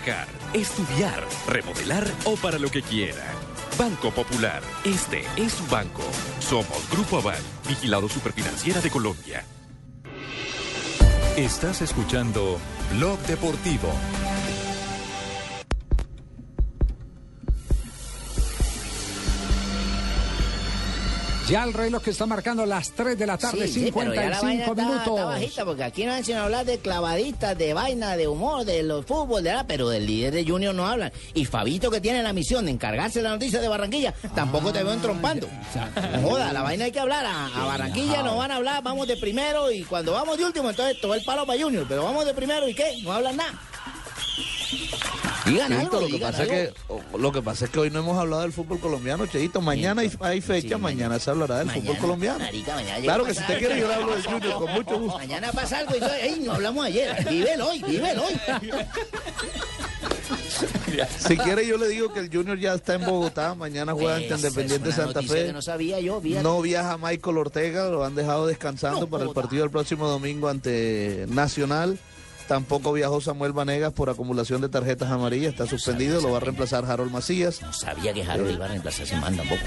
estudiar, remodelar o para lo que quiera. Banco Popular, este es su banco. Somos Grupo Aval, vigilado superfinanciera de Colombia. Estás escuchando Blog Deportivo. Ya el reloj que está marcando las 3 de la tarde, Sí, sí, pero ya la vaina 55 está- minutos. está bajita, porque aquí no han hablar de clavaditas, de vaina, de humor, de los fútbol, de la, pero del líder de Junior no hablan. Y Fabito, que tiene la misión de encargarse de la noticia de Barranquilla, tampoco te veo entrompando. No Joda, la vaina hay que hablar. A, a Barranquilla no van a hablar, vamos de primero, y cuando vamos de último, entonces todo el palo para Junior. Pero vamos de primero, ¿y qué? No hablan nada. Digan Cheito, algo, lo que digan pasa algo. que lo que pasa es que hoy no hemos hablado del fútbol colombiano, Cheito. Mañana hay, hay fecha, mañana se hablará del fútbol colombiano. Marica, mañana Claro que si usted quiere yo le hablo del Junior con mucho gusto. Mañana pasa algo y yo, ey, no hablamos ayer. Vive el hoy, vive el hoy. Si quiere yo le digo que el Junior ya está en Bogotá, mañana juega ante Esa es Independiente Santa Fe. que no sabía yo, fíjate. No viaja Michael Ortega, lo han dejado descansando para el partido del próximo domingo ante Nacional. Tampoco viajó Samuel Vanegas por acumulación de tarjetas amarillas, está suspendido, lo va a reemplazar Harold Macías. No sabía que Harold iba a reemplazar man tampoco.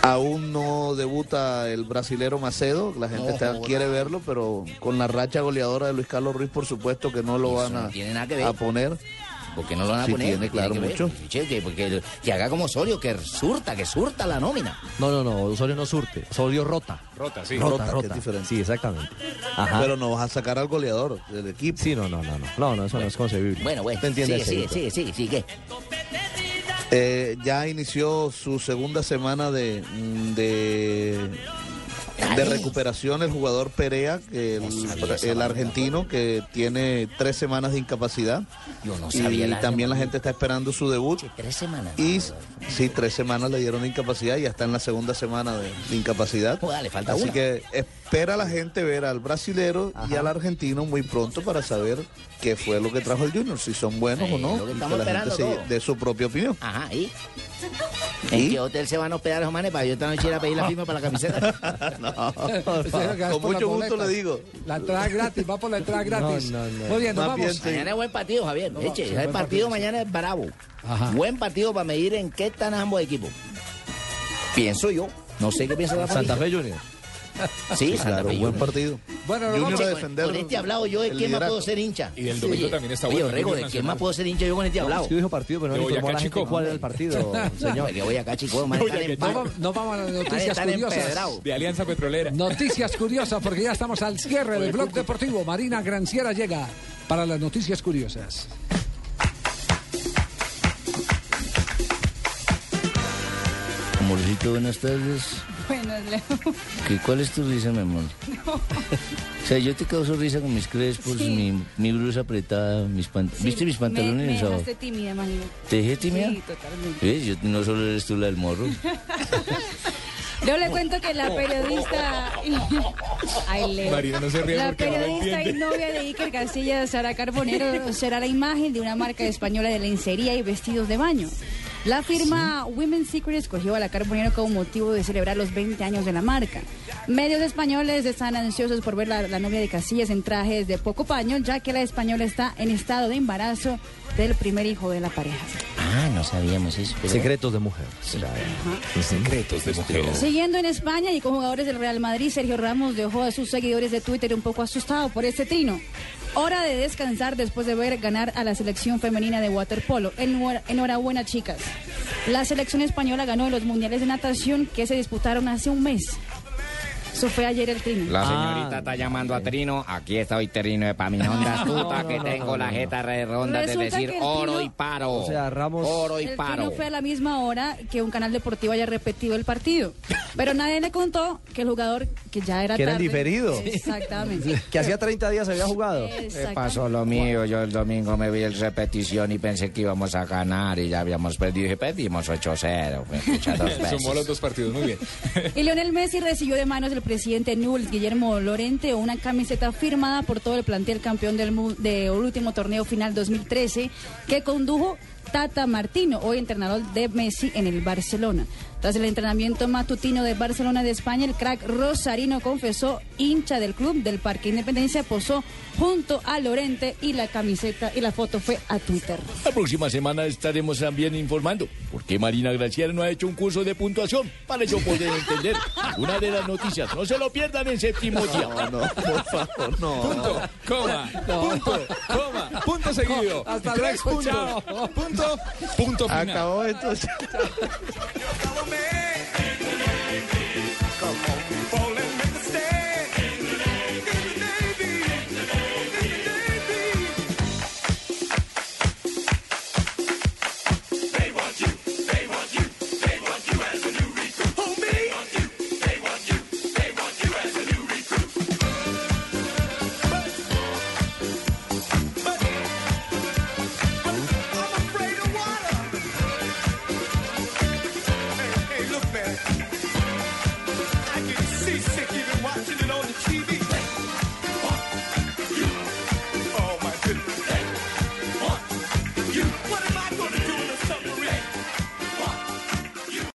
Aún no debuta el brasilero Macedo, la gente No está- joda. quiere verlo, pero con la racha goleadora de Luis Carlos Ruiz, por supuesto que no lo Eso van a poner. ¿Por qué no lo van a Sí poner? tiene, claro, que mucho. Che, que, porque- que haga como Osorio, que surta, que surta la nómina. No, no, no, Osorio no surte, Osorio rota. Rota, sí. Rota, Rota, rota. es diferente. Sí, exactamente. Ajá. Pero no vas a sacar al goleador del equipo. Sí, no, no, no, no. No, no, eso no es concebible. Bueno, bueno. ¿Te entiendes? Sigue, sigue, sigue, sigue, sigue. Eh, ya inició su segunda semana de, de, de recuperación el jugador Perea, que el, el argentino que tiene tres semanas de incapacidad. Yo no y sabía la- también la gente está esperando su debut. Tres semanas. Y sí, tres semanas le dieron de incapacidad y ya está en la segunda semana de, de incapacidad. Joder, le falta Así una. que es- espera la gente ver al brasilero y al argentino muy pronto para saber qué fue lo que trajo el Junior, si son buenos o no, lo que y que la gente se dé su propia opinión. Ajá, ¿y? ¿En qué hotel se van a hospedar los manes para yo esta noche ir a pedir la firma para la camiseta? no, Con mucho gusto le digo. La entrada gratis, va por la entrada gratis. Muy bien, nos vamos. Mañana es buen partido, Javier. No, Eche, el partido mañana es bravo. Buen partido para medir en qué están ambos equipos. Pienso yo. No sé qué piensa la Santa familia. Fe Junior. Sí, Sí, claro, Fe buen partido. Bueno, Junior Oye, a con- defender Con este hablado yo de el quién más puedo ser hincha. Y del domingo Oye, también está Oye, bueno, Orrego, Junior ¿de quién Nacional. más puedo ser hincha yo con este hablado? Es que dijo partido, pero no le informó a la gente chico. cuál era el partido, señor. Que voy acá, en No, va- no vamos a las noticias curiosas. De Alianza Petrolera. Noticias curiosas, porque ya estamos al cierre del blog deportivo. Marina Granciera llega para las noticias curiosas. Amorcito, buenas tardes. Buenas, Leo. ¿Qué, ¿Cuál es tu risa, mi amor? O sea, yo te causo risa con mis crespos, Sí. mi, mi blusa apretada, mis pant- Sí, ¿Viste mis me- pantalones Me, sábado? dejaste tímida, imagínate. ¿Te dejé tímida? Sí, totalmente. ¿Ves? Yo, no solo eres tú la del morro. Yo le cuento que la periodista. Ay, Leo. Marina, no se ríe La porque no periodista y novia de Iker Casillas, Sara Carbonero, será la imagen de una marca española de lencería y vestidos de baño. La firma Women's Secret escogió a la Carbonero como motivo de celebrar los 20 años de la marca. Medios españoles están ansiosos por ver la, la novia de Casillas en trajes de poco paño, ya que la española está en estado de embarazo del primer hijo de la pareja. Ah, no sabíamos eso. pero- Secretos de mujer. Secretos de mujer. Siguiendo en España y con jugadores del Real Madrid, Sergio Ramos dejó a sus seguidores de Twitter un poco asustado por este trino. Hora de descansar después de ver ganar a la selección femenina de waterpolo. Enhorabuena, chicas. La selección española ganó los mundiales de natación que se disputaron hace un mes. Eso fue ayer el trino. La señorita está llamando a Trino. Aquí estoy, Trino de Paminonda astuta, No, que no, tengo no, la no. jeta redonda de decir el oro Trino- y paro. O sea, Ramos- Oro y El paro. trino fue a la misma hora que un canal deportivo haya repetido el partido. Pero nadie le contó que el jugador, que ya era Que era diferido. Exactamente. Que hacía 30 días había jugado. Me pasó lo mío. Yo el domingo me vi el repetición y pensé que íbamos a ganar y ya habíamos perdido. Dije, perdimos 8-0. Fue escucha dos veces. Sumó los dos partidos, muy bien. Y Lionel Messi recibió de manos del presidente Newell's, Guillermo Lorente, una camiseta firmada por todo el plantel campeón del, del último torneo final 2013 que condujo Tata Martino, hoy entrenador de Messi en el Barcelona. Tras el entrenamiento matutino de Barcelona de España, el crack Rosarino confesó, hincha del club del Parque Independencia, posó junto a Lorente y la camiseta y la foto fue a Twitter. La próxima semana estaremos también informando por qué Marina Graciela no ha hecho un curso de puntuación para yo poder entender una de las noticias. No se lo pierdan en séptimo día. No, no, por favor, no. Punto, coma, punto, coma, punto seguido. Hasta Tres luego, puntos. chao. Punto, punto final. Acabó esto.